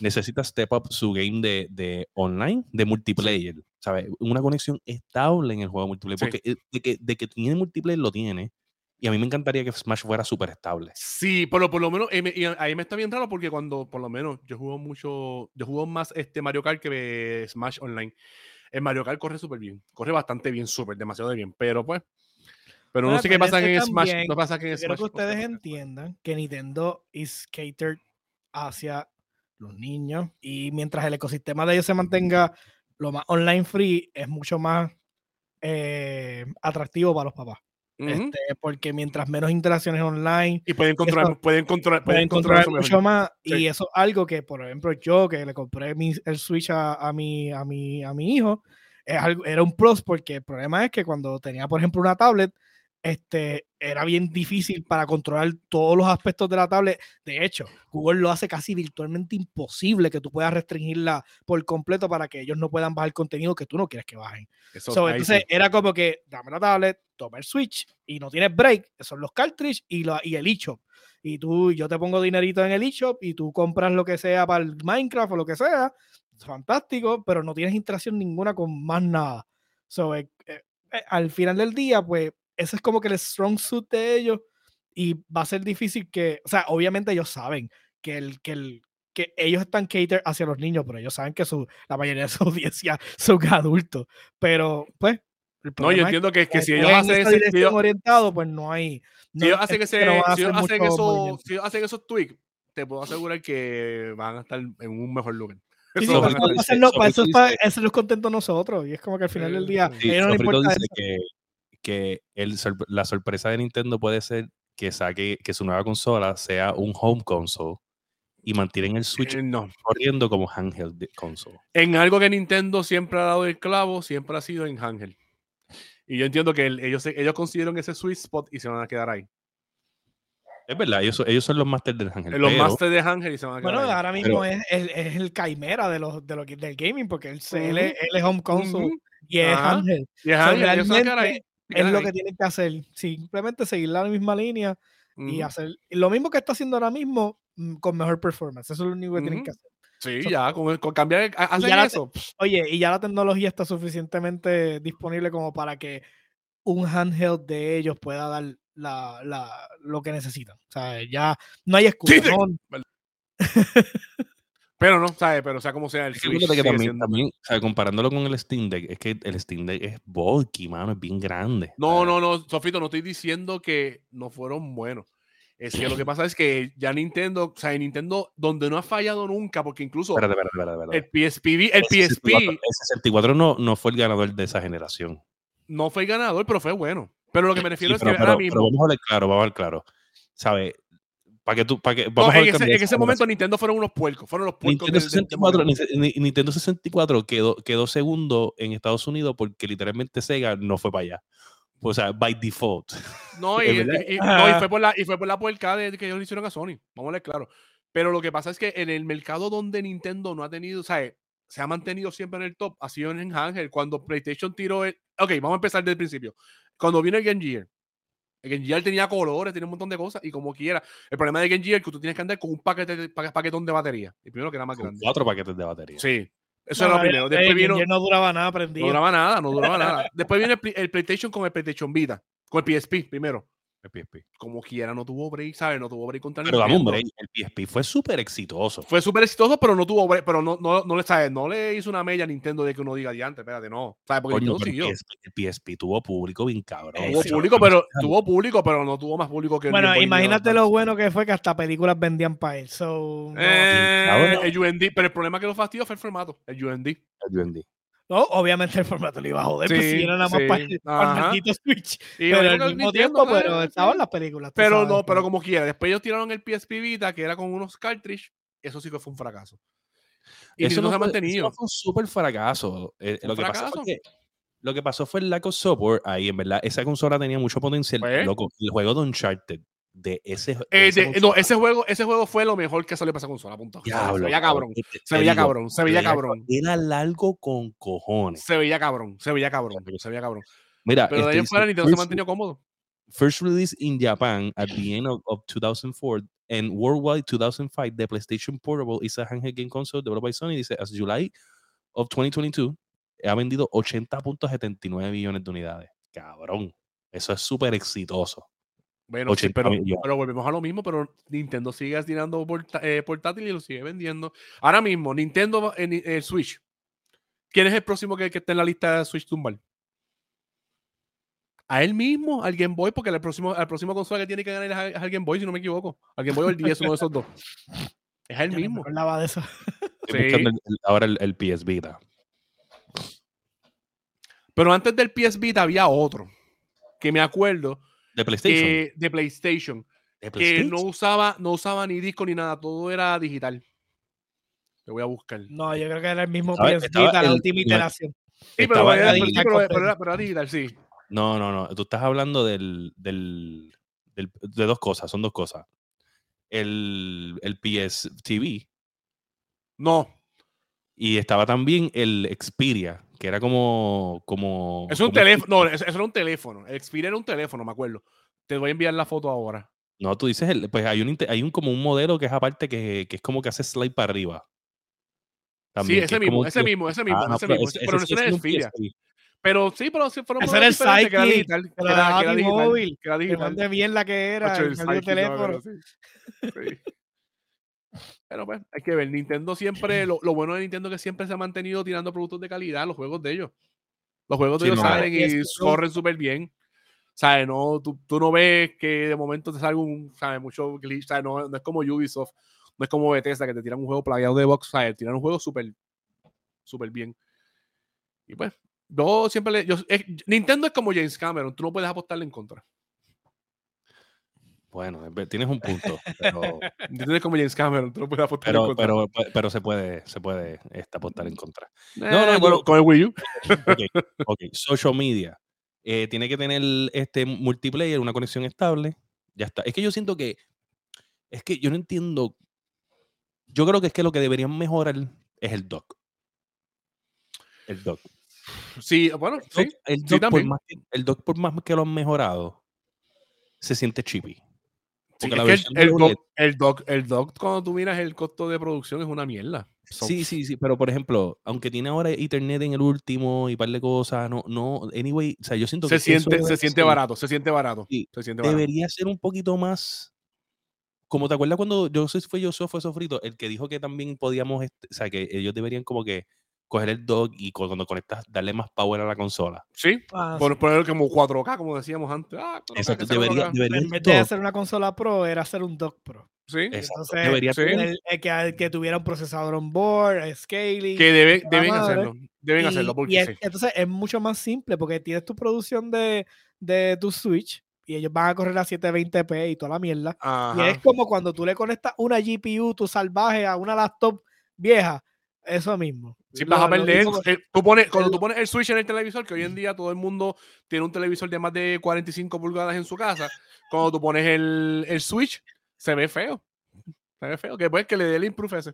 S1: necesita step up su game de, de online, de multiplayer. ¿Sabes? Una conexión estable en el juego multiplayer.
S2: Sí.
S1: Porque eh, de que, de que tiene multiplayer, lo tiene. Y a mí me encantaría que Smash fuera súper estable.
S2: Sí, por lo, por lo menos, eh, me- y ahí me está bien raro porque cuando, por lo menos, yo juego mucho, yo juego más este Mario Kart que Smash Online. El Mario Kart corre súper bien, corre bastante bien, súper, demasiado de bien, pero pues, pero no sé qué pasa en Smash, no pasa que en
S3: Yo Quiero
S2: Smash.
S3: que ustedes entiendan que Nintendo is catered hacia los niños y mientras el ecosistema de ellos se mantenga lo más online free, es mucho más eh, atractivo para los papás.
S2: Ujú.
S3: Este, porque mientras menos interacciones online,
S2: Y pueden controlar,
S3: eso-
S2: pueden controlar,
S3: pueden
S2: pueden controlar
S3: controlar mucho
S2: mejor.
S3: más.
S2: Sí.
S3: Y eso es algo que, por ejemplo, yo que le compré mi- el Switch a, a mi, a, mi, a mi hijo, es algo, era un plus porque el problema es que cuando tenía, por ejemplo, una tablet, este, era bien difícil para controlar todos los aspectos de la tablet. De hecho, Google lo hace casi virtualmente imposible que tú puedas restringirla por completo para que ellos no puedan bajar contenido que tú no quieres que bajen.
S2: Eso,
S3: So, entonces
S2: sí.
S3: era como que dame la tablet, toma el Switch y no tienes break, son los cartridge y, lo- y el eShop. Y tú, yo te pongo dinerito en el eShop y tú compras lo que sea para el Minecraft o lo que sea, fantástico, pero no tienes interacción ninguna con más nada. So, eh, eh, eh, al final del día, pues ese es como que el strong suit de ellos y va a ser difícil que, o sea, obviamente ellos saben que el, que el, que ellos están cater hacia los niños, pero ellos saben que su, la mayoría de su audiencia son adultos. Pero, pues, El
S2: No, yo
S3: es
S2: entiendo que, que
S3: que
S2: si ellos
S3: en
S2: hacen ese, si
S3: dirección orientado, pues no hay.
S2: si
S3: no-
S2: ellos hacen, ese-
S3: no
S2: si ellos hacen
S3: movimiento.
S2: si ellos hacen esos tweaks, te puedo asegurar que van a estar en un mejor lugar.
S3: Sí, sí,
S2: Eso
S1: Sofrito
S3: para eso es para hacerlos contentos nosotros. Y es como que al final del
S2: Eh,
S3: día,
S2: sí,
S3: no
S1: Sofrito
S3: importa
S1: dice
S3: eso.
S1: que, que el la sorpresa de Nintendo puede ser que saque que su nueva consola sea un home console y mantienen el Switch
S2: Eh, no.
S1: corriendo como handheld console.
S2: En algo que Nintendo siempre ha dado el clavo, siempre ha sido en Ángel. Y yo entiendo que el- ellos, ellos consiguieron ese sweet spot y se van a quedar ahí.
S1: Es verdad, ellos, son- ellos son los masters del handheld.
S2: En los
S1: pero-
S2: Masters de Ángel y se van a quedar
S3: Bueno,
S2: ahí.
S3: ahora mismo es, el, es el caimera de los, de lo que- del gaming, porque él, se- él, es, él es home console y es. Ángel.
S2: Y es
S3: So,
S2: Ángel, ellos se van a quedar ahí.
S3: Es lo
S2: ahí.
S3: que tienen que hacer. Simplemente seguir la misma línea y
S2: Ujú.
S3: hacer lo mismo que está haciendo ahora mismo mm, con mejor performance. Eso es lo único que tienen que hacer.
S2: Sí, ya, con, con cambiar, ha- hacen
S3: ya la-
S2: eso.
S3: Oye, y ya la tecnología está suficientemente disponible como para que un handheld de ellos pueda dar la, la- lo que necesitan. O sea, ya no hay excusa.
S2: te-
S3: no-
S2: Pero no, ¿sabes? Pero sea como sea, el Switch
S1: que también,
S2: siendo-
S1: también, comparándolo con el Steam Deck, es que el Steam Deck es bulky, mano, es bien grande.
S2: No, no, no, Sofito, no estoy diciendo que no fueron buenos. Es que lo que pasa es que ya Nintendo, o sea, Nintendo, donde no ha fallado nunca, porque incluso
S1: Espérate, espérate, espérate.
S2: el PSP, el PSP
S1: 64, el 64 no, no fue el ganador de esa generación.
S2: no fue el ganador, pero fue bueno. Pero lo que me refiero
S1: Sí,
S2: es
S1: pero,
S2: que
S1: pero-
S2: ahora
S1: pero
S2: mismo,
S1: vamos a hablar claro, vamos a hablar claro. ¿Sabes? Para que tú, para que,
S2: no,
S1: vamos a
S2: en,
S1: hablar
S2: ese, en ese momento. Nintendo fueron unos puercos, fueron los puercos
S1: Nintendo
S2: del- del- del
S1: 64,
S2: momento.
S1: Ni- Nintendo 64 quedó, quedó segundo en Estados Unidos porque literalmente Sega no fue para allá. O sea, by default.
S2: No, y,
S1: Es verdad.
S2: y- y- no, y fue por la, y fue por la puerca de que ellos le hicieron a Sony. Vamos a ver claro. Pero lo que pasa es que en el mercado donde Nintendo no ha tenido, o sea, se ha mantenido siempre en el top, ha sido en Ángel. Cuando PlayStation tiró el. Ok, vamos a empezar desde el principio. Cuando vino el Game Gear, el Gear tenía colores, tenía un montón de cosas, y como quiera. El problema de Gear es que tú tienes que andar con un paquete de- pa- paquetón de batería. El primero que era más
S1: Con
S2: grande.
S1: cuatro paquetes de batería.
S2: Sí. Eso
S3: No,
S2: era lo
S3: eh,
S2: primero.
S3: eh,
S2: Después
S3: el
S2: vino.
S3: Gear no duraba nada,
S2: No
S3: prendido.
S2: duraba nada, no duraba nada. Después viene el PlayStation con el PlayStation Vita, con el PSP primero.
S1: El PSP.
S2: Como quiera, no tuvo break, ¿sabes? No tuvo break contra
S1: Pero dame un
S2: Nintendo.
S1: break. El PSP fue súper exitoso.
S2: Fue súper exitoso, pero no tuvo break, pero no, no, no le ¿sabes? no le hizo una mella a Nintendo de que uno diga diante, espérate, no. ¿Sabes? Porque
S1: Coño,
S2: siguió.
S1: el, PSP, el PSP tuvo público bien cabrón.
S2: Tuvo público, pero tuvo público, pero no tuvo más público que el
S3: Bueno, imagínate lo bueno que fue que hasta películas vendían para él. So, no,
S2: Eh, el UND, pero el problema que lo fastidió fue el formato, el UND.
S1: El UND.
S3: No, obviamente el formato le iba a joder, pues
S2: Sí,
S3: si era nada más
S2: sí,
S3: para, el- para el
S2: ajá.
S3: maldito Switch.
S2: Y
S3: pero al mismo
S2: Nintendo,
S3: tiempo, pero estaban las películas.
S2: Pero
S3: sabes,
S2: no, pero
S3: pues.
S2: como quiera. Después ellos tiraron el PSP Vita, que era con unos cartridge. Eso sí que fue un fracaso. Y
S1: eso no,
S2: se ha
S1: eso
S2: mantenido.
S1: no fue un súper fracaso. Eh,
S2: ¿Un
S1: lo, que pasó
S2: fracaso?
S1: fue que, lo que pasó fue el lack of support ahí, en verdad. Esa consola tenía mucho potencial.
S2: Pues.
S1: Loco, el juego de Uncharted, de ese. de
S2: Eh,
S1: esa
S2: de-
S1: consola,
S2: no, ese juego, ese juego fue lo mejor que salió para esa consola, punto. Se
S1: diablo,
S2: veía cabrón.
S1: te-
S2: Se veía
S1: digo,
S2: cabrón, se veía cabrón.
S1: Era largo con cojones.
S2: Se veía cabrón, se veía cabrón, se veía cabrón.
S1: Mira,
S2: Pero de
S1: este
S2: ahí en
S1: dice,
S2: fuera Nintendo se mantenió cómodo.
S1: First release in Japan at the end of, of 2004 and worldwide 2005, the PlayStation Portable is a handheld game console developed by Sony. Dice, as July of 2022, ha vendido 80.79 millones de unidades. Cabrón, eso es súper exitoso.
S2: Bueno, sí,
S1: 80
S2: pero, volvemos a lo mismo, pero Nintendo sigue tirando porta- eh, portátil y lo sigue vendiendo. Ahora mismo, Nintendo en el Switch. ¿Quién es el próximo que, que está en la lista de Switch Tumbar? A él mismo, al Game Boy, porque el próximo, al próximo consola que tiene que ganar es al- Game Boy, si no me equivoco. Al Game Boy o el 10, uno de esos dos. Es a él
S3: Ya ni me
S2: mismo.
S3: de eso.
S1: Estoy
S2: Sí.
S1: buscando el- el- ahora el, el PS Vita.
S2: Pero antes del PS Vita había otro que me acuerdo
S1: De PlayStation.
S2: que, de PlayStation
S1: de
S2: que no usaba, no usaba ni disco ni nada, todo era digital. Te voy a buscar. Sí,
S3: No, yo creo que era el mismo
S1: Estaba-
S3: PS
S1: estaba
S3: Vita, la
S1: el-
S3: última
S1: no,
S3: iteración.
S2: pero,
S1: Estaba
S2: era,
S1: el-
S2: pero sí, pero- pero era- pero era digital, sí.
S1: No, no, no. Tú estás hablando del, del, del- de dos cosas, son dos cosas. El, el PS TV
S2: No,
S1: y estaba también el Xperia, que era como. como
S2: es un
S1: como
S2: teléfono. No, eso, eso era un teléfono. El Xperia era un teléfono, me acuerdo. Te voy a enviar la foto ahora.
S1: No, tú dices, el, pues hay un, hay un como un modelo que es aparte que, que es como que hace slide para arriba. También,
S2: sí, ese
S1: es
S2: mismo,
S1: como
S2: ese mismo, ese mismo,
S1: Ah, no,
S2: ese
S1: pero
S2: mismo.
S1: ese-
S2: pero
S1: ese
S2: no
S1: sí
S2: era
S1: es
S2: el Xperia. Pero sí, pero sí fueron
S3: Ese era el
S2: diferentes, que era digital.
S3: que
S2: Que era,
S3: dejaba
S2: que era digital.
S3: T-Mobile,
S2: Que era
S3: Que
S2: digital.
S3: más de bien la que era, el
S2: no,
S3: teléfono.
S2: pero sí. Sí. Pero pues, hay que ver. Nintendo siempre, lo, lo bueno de Nintendo es que siempre se ha mantenido tirando productos de calidad, los juegos de ellos. Los juegos de
S1: Sí,
S2: ellos
S1: no,
S2: salen y
S3: es-
S2: corren súper bien. ¿Sabes? No, tú, tú no ves que de momento te salga un, ¿sabes? Mucho glitch, ¿sabes? No, no es como Ubisoft, no es como Bethesda que te tiran un juego plagiado de box, ¿sabes? Tiran un juego súper, súper bien. Y pues, yo siempre le. yo- Nintendo es como James Cameron, tú no puedes apostarle en contra.
S1: Bueno, tienes un punto, pero,
S2: Nintendo es como James Cameron, tú no puedes apostarle en
S1: pero,
S2: contra.
S1: pero, pero se puede, se puede este, apostar en contra.
S2: no,
S1: no,
S2: bueno,
S1: yo-
S2: con el Wii U.
S1: Ok, ok, social media. Eh, tiene que tener este multiplayer, una conexión estable. Ya está. Es que yo siento que. Es que yo no entiendo. Yo creo que es que lo que deberían mejorar es el dock. El dock.
S2: Sí, bueno,
S1: El
S2: sí.
S1: dock, el
S2: sí,
S1: dock por más que, el dock, por más que lo han mejorado, se siente chippy. Porque la
S2: el, el, dock, el, dock, el dock, cuando tú miras el costo de producción, es una mierda. So-
S1: Sí, sí, sí, pero por ejemplo, aunque tiene ahora Ethernet en el último y par de cosas, no, no, anyway, o sea, yo siento
S2: Se
S1: que
S2: siente,
S1: debe
S2: se siente barato, se siente barato.
S1: Sí,
S2: Se siente barato.
S1: debería ser un poquito más. Como te acuerdas cuando yo sé si fue yo fue Sofrito, el que dijo que también podíamos, este, o sea, que ellos deberían como que coger el dock y cu- cuando conectas darle más power a la consola.
S2: Sí,
S3: Ah,
S2: por
S3: sí.
S2: poner como 4K, como decíamos antes. Ah, 4K,
S1: Exacto, debería,
S2: 4K.
S1: debería
S3: En vez de hacer una consola pro, era hacer un dock pro.
S2: Sí,
S1: exacto,
S3: Entonces,
S1: debería
S2: sí.
S1: tener-
S3: El, el que, el que tuviera un procesador on board, scaling.
S2: que debe- deben
S3: madre.
S2: hacerlo. Deben
S3: y-
S2: hacerlo
S3: y
S2: porque
S3: es-
S2: sí.
S3: entonces es mucho más simple porque tienes tu producción de, de tu Switch y ellos van a correr a 720p y toda la mierda. Y es como cuando tú le conectas una GPU, tu salvaje, a una laptop vieja. Eso mismo. Lo-
S2: vas a perder. eh, tú pones, cuando
S3: el-
S2: tú pones el Switch en el televisor, que hoy en día todo el mundo tiene un televisor de más de 45 pulgadas en su casa, cuando tú pones el, el Switch, se ve feo. Se ve feo. Que pues que le dé el improve ese.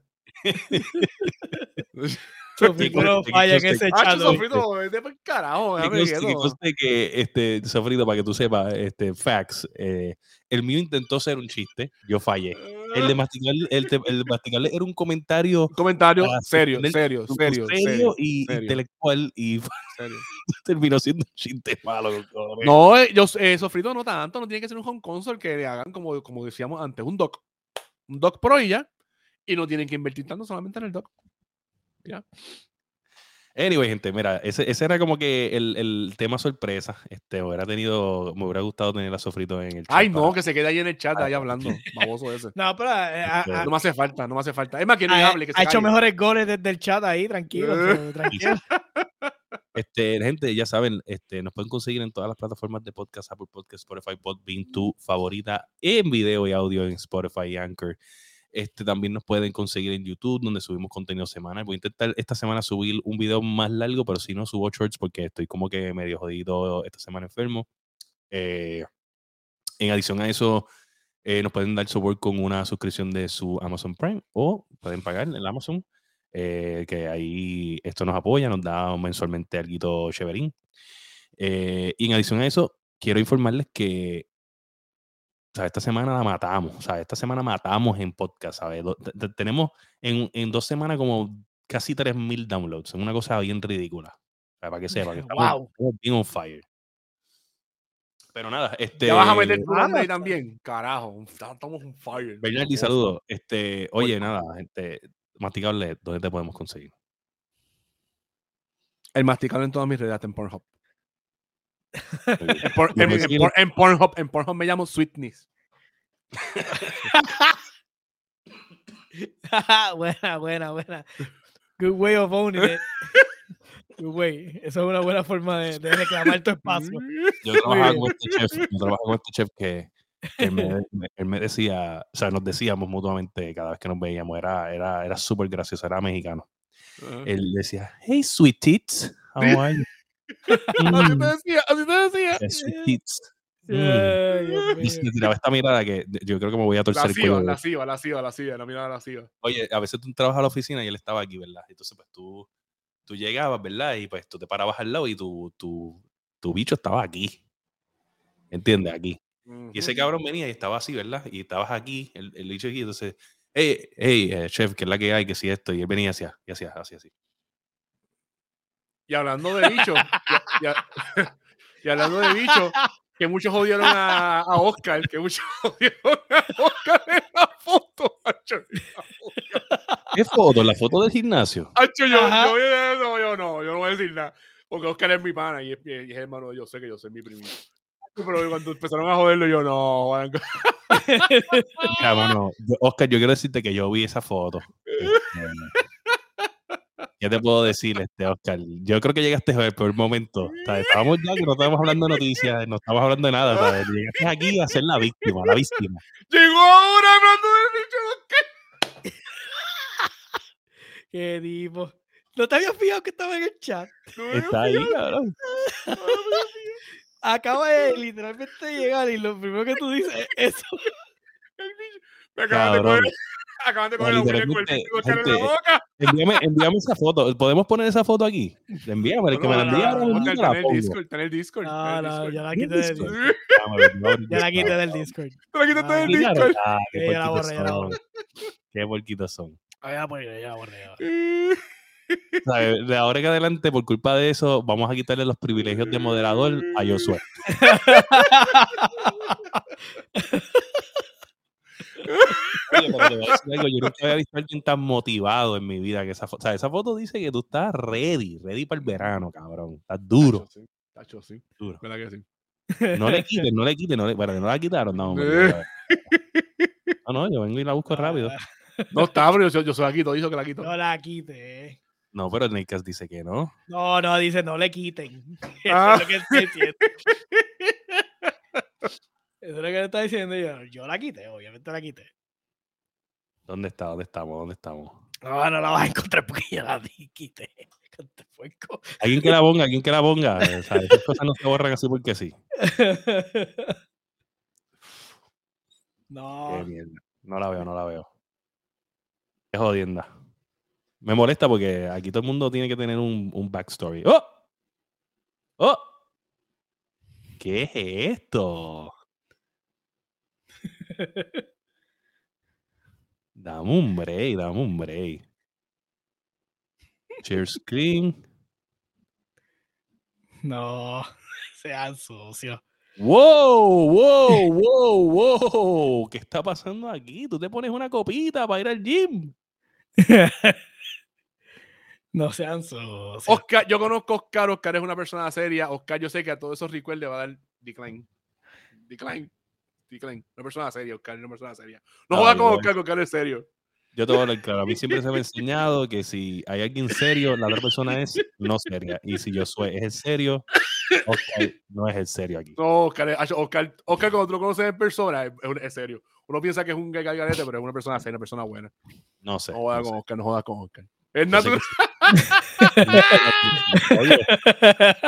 S3: Sofrito no falla en ese
S2: Ah,
S3: chat.
S2: sofrito, vete por carajo,
S1: Que este, Sofrito, para que tú sepas, este, facts, eh, el mío intentó ser un chiste, yo fallé. El de masticarle, el, de- el de masticarle era un comentario
S2: Un comentario serio, serio, serio,
S1: serio
S2: serio,
S1: y
S2: serio.
S1: intelectual y
S2: serio.
S1: terminó siendo un chiste malo. cojones.
S2: No, eh, yo, eh, sofrito no tanto, no tiene que ser un home console que le hagan como, como decíamos antes, un dock. Un dock pro y ya. Y no tienen que invertir tanto solamente en el dock.
S1: Anyway, gente, mira, ese, ese era como que el, el tema sorpresa. Este, me hubiera tenido, me hubiera gustado tener a Sofrito en el chat.
S2: Ay, no,
S1: para-
S2: que se quede ahí en el chat, ahí hablando. Baboso ese.
S3: No, pero eh, a- a-
S2: No me hace falta, no me hace falta. Es más, que
S3: ha,
S2: hable, que se
S3: ha hecho mejores goles desde el chat ahí, tranquilo. so, tranquilo.
S1: Este, gente, ya saben, este, nos pueden conseguir en todas las plataformas de podcast, Apple Podcast, Spotify, Podbean, tu favorita en video y audio en Spotify y Anchor. Este, también nos pueden conseguir en YouTube, donde subimos contenido semanal. Voy a intentar esta semana subir un video más largo, pero si no subo shorts porque estoy como que medio jodido esta semana enfermo. Eh, en adición a eso, eh, nos pueden dar support con una suscripción de su Amazon Prime o pueden pagar en el Amazon, eh, que ahí esto nos apoya, nos da mensualmente algo chéverín. Eh, y en adición a eso, quiero informarles que sea, esta semana la matamos, o sea, esta semana matamos en podcast, ¿sabes? Tenemos en, en dos semanas como casi 3.000 downloads, es una cosa bien ridícula. Para que sepan, que estamos,
S3: Wow.
S1: estamos bien on fire. Pero nada, este...
S2: ¿Ya vas a meter tu ahí también? Carajo, estamos un fire.
S1: Bernardi, saludos. Este, oye, nada, gente, masticable, ¿dónde te podemos conseguir?
S2: El masticable en todas mis redes, en Pornhub. En, por-
S1: Me
S2: en- en
S1: consiguen-
S2: por- en Pornhub, en Pornhub me llamo Sweetness.
S3: buena, buena, buena. Good way of owning it. Good way. Eso es una buena forma de, de reclamar tu espacio.
S1: Yo trabajaba con este chef, yo trabajaba con este chef que, que él, me, me- él me decía, o sea, nos decíamos mutuamente cada vez que nos veíamos, era, era, era súper gracioso, era mexicano.
S2: Ajá.
S1: Él decía, hey, sweet tits, how are you?
S2: Así
S1: Mm,
S2: te decía, así te decía.
S1: yeah, tits. Mm. Y se tiraba esta mirada que yo creo que me voy a torcer
S2: La
S1: el
S2: siva,
S1: cuello.
S2: la siva, la siva, la siva, la mirada la siva.
S1: Oye, a veces tú trabajas a la oficina y él estaba aquí, ¿verdad? Entonces, pues tú, tú llegabas, ¿verdad? Y pues tú te parabas al lado y tu, tu, tu bicho estaba aquí. ¿Entiendes? Aquí. Y ese cabrón venía y estaba así, ¿verdad? Y estabas aquí, el, el bicho aquí, entonces, hey, hey, eh, chef, que es la que hay, que si esto, y él venía hacia, y hacía así, así.
S2: Y hablando de bicho, y, y- y hablando de bicho, que muchos jodieron a, a Oscar, que muchos jodieron a Oscar en la foto.
S1: ¿Qué foto? ¿La foto del gimnasio?
S2: Yo, yo, no, yo no, yo no voy a decir nada. Porque Oscar es mi pana y es, y es hermano de yo sé que yo soy mi primito. Pero cuando empezaron a joderlo, yo no,
S1: yo- Oscar, yo quiero decirte que yo vi esa foto. ¿Qué te puedo decir, este, Oscar? Yo creo que llegaste a el peor momento. O sea, estábamos ya que no estábamos hablando de noticias, no estábamos hablando de nada. ¿sabes? Llegaste aquí a ser la víctima, la víctima.
S2: Llegó ahora hablando del bicho de Oscar.
S3: Qué tipo. ¿No te habías fijado que estaba en el chat?
S2: No me
S1: Está ahí, cabrón.
S3: Acaba de literalmente llegar y lo primero que tú dices es eso.
S2: El bicho. Me acaban de coger. Acaban de
S1: No,
S2: coger la muñeca con el Oscar en la boca.
S1: Envíame, envíame esa foto. ¿Podemos poner esa foto aquí? Envíame, el que me la
S2: No,
S1: envíe
S2: no, no, está
S1: la
S2: en el
S1: pongo.
S2: Discord, está en el Discord.
S3: No, no, ya la
S1: ¿Qué
S3: quité del
S1: Discord?
S3: Ya la quité del. Discord.
S2: Te la quitaste del
S3: Ah,
S2: Discord.
S1: ah, qué
S3: Sí, ya la
S1: puerquitos
S3: borré, ya la
S1: son.
S3: borré.
S1: Qué puerquitos son.
S3: Ya la borré, ya la borré,
S1: de ahora en adelante, por culpa de eso, vamos a quitarle los privilegios de moderador a Josué. Oye, pero te voy a decir algo, yo nunca había visto a alguien tan motivado en mi vida que esa foto. O sea, esa foto dice que tú estás ready, ready para el verano, cabrón. Estás duro,
S2: Tacho, sí. Tacho, sí.
S1: duro.
S2: ¿Verdad que sí?
S1: No le quites, no le quites, no le, bueno, no la quitaron, no, hombre,
S2: Eh.
S1: no, no, yo vengo y la busco rápido.
S2: No está, pero yo, yo soy aquí, todo hizo que la quito.
S3: No la quite.
S1: No, pero Nate dice que no.
S3: No, no, dice no le quiten. Eso
S2: Ah.
S3: es lo que estoy diciendo. Eso es lo que le está diciendo yo. Yo la quité, obviamente la quité.
S1: ¿Dónde está? ¿Dónde estamos? ¿Dónde estamos?
S3: No, no la vas a encontrar porque ya la di- quité.
S1: Alguien que la ponga, alguien que la ponga. O sea, esas cosas no se borran así porque sí.
S3: No.
S1: Qué. No la veo, no la veo. Es jodienda. Me molesta porque aquí todo el mundo tiene que tener un, un backstory. ¡Oh! ¡Oh! ¿Qué es esto? Dame un break, dame un break. Share screen.
S3: No. Sean sucios.
S1: ¡Wow! ¡Wow! ¡Wow! ¡Wow! ¿Qué está pasando aquí? Tú te pones una copita para ir al gym.
S3: no sean sucios.
S2: Oscar, yo conozco a Oscar. Oscar es una persona seria. Oscar, yo sé que a todos esos recuerdos le va a dar decline. Decline. Decline. Una persona seria, Oscar. Una persona seria. No
S1: Ah,
S2: juega
S1: yo
S2: con. Oscar, que Oscar es serio.
S1: Yo te voy a hablar claro. A mí siempre se me ha enseñado que si hay alguien serio, la otra persona es no seria. Y si yo soy es el serio, Oscar no es el serio aquí.
S2: No, Oscar, Oscar, Oscar cuando tú lo conoces en persona, es, es serio. Uno piensa que es un gay garete, pero es una persona seria, una persona buena.
S1: No sé.
S2: No jodas
S1: no
S2: con
S1: sé.
S2: Oscar, no jodas con Oscar. Es natural.
S1: Oye,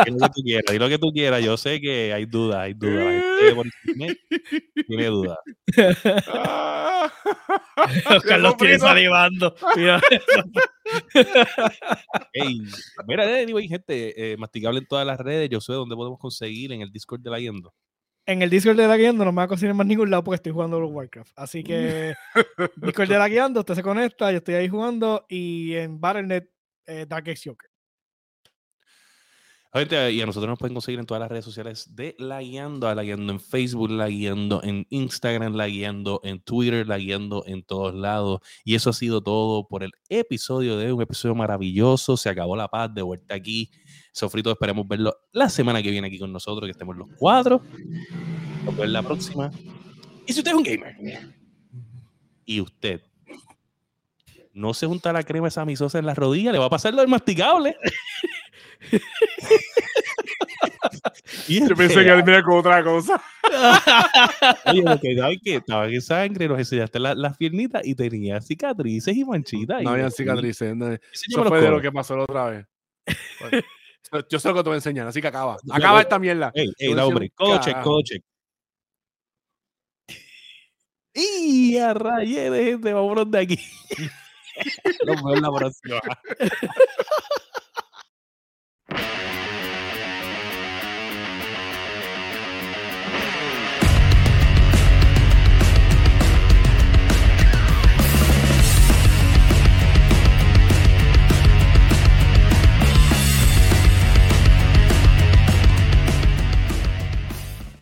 S1: di lo que tú quieras, di lo que tú quieras. Yo sé que hay dudas, hay dudas. La gente por internet tiene dudas.
S2: Ah.
S3: Oscar los tiene salivando. Mira.
S1: Ey, mira, anyway, gente, eh, masticable en todas las redes. Yo sé dónde podemos conseguir en el Discord de la Yendo.
S3: En el Discord de la Guiando no me va a conseguir en más ningún lado porque estoy jugando los Warcraft. Así que Discord de la Guiando, usted se conecta, yo estoy ahí jugando y en Battle.net eh, Dark Joker.
S1: Gente, y a nosotros nos pueden conseguir en todas las redes sociales de La Guiando, a La Guiando en Facebook, La Guiando en Instagram, La Guiando en Twitter, La Guiando en todos lados. Y eso ha sido todo por el episodio de hoy, un episodio maravilloso. Se acabó la paz, de vuelta aquí. Sofrito, esperemos verlo la semana que viene aquí con nosotros, que estemos los cuatro. Nos vemos la próxima. Y si usted es un gamer y usted no se junta la crema esa misosa en la rodilla, le va a pasar lo del masticable. Y
S2: Yo pensé que venía con otra cosa.
S1: Oye, que ¿sabes qué? Estaba en sangre, nos enseñaste la- las piernitas y tenía cicatrices y manchitas.
S2: No
S1: y-
S2: había cicatrices. no. Eso fue de lo que pasó la otra vez. Bueno, Yo sé lo que te voy a enseñar, así que acaba. Acaba esta mierda.
S1: Ey, ey,
S2: voy a
S1: da,
S2: decir
S1: hombre, codo check. Y a rayé de gente, vámonos de aquí. Nos vemos la próxima.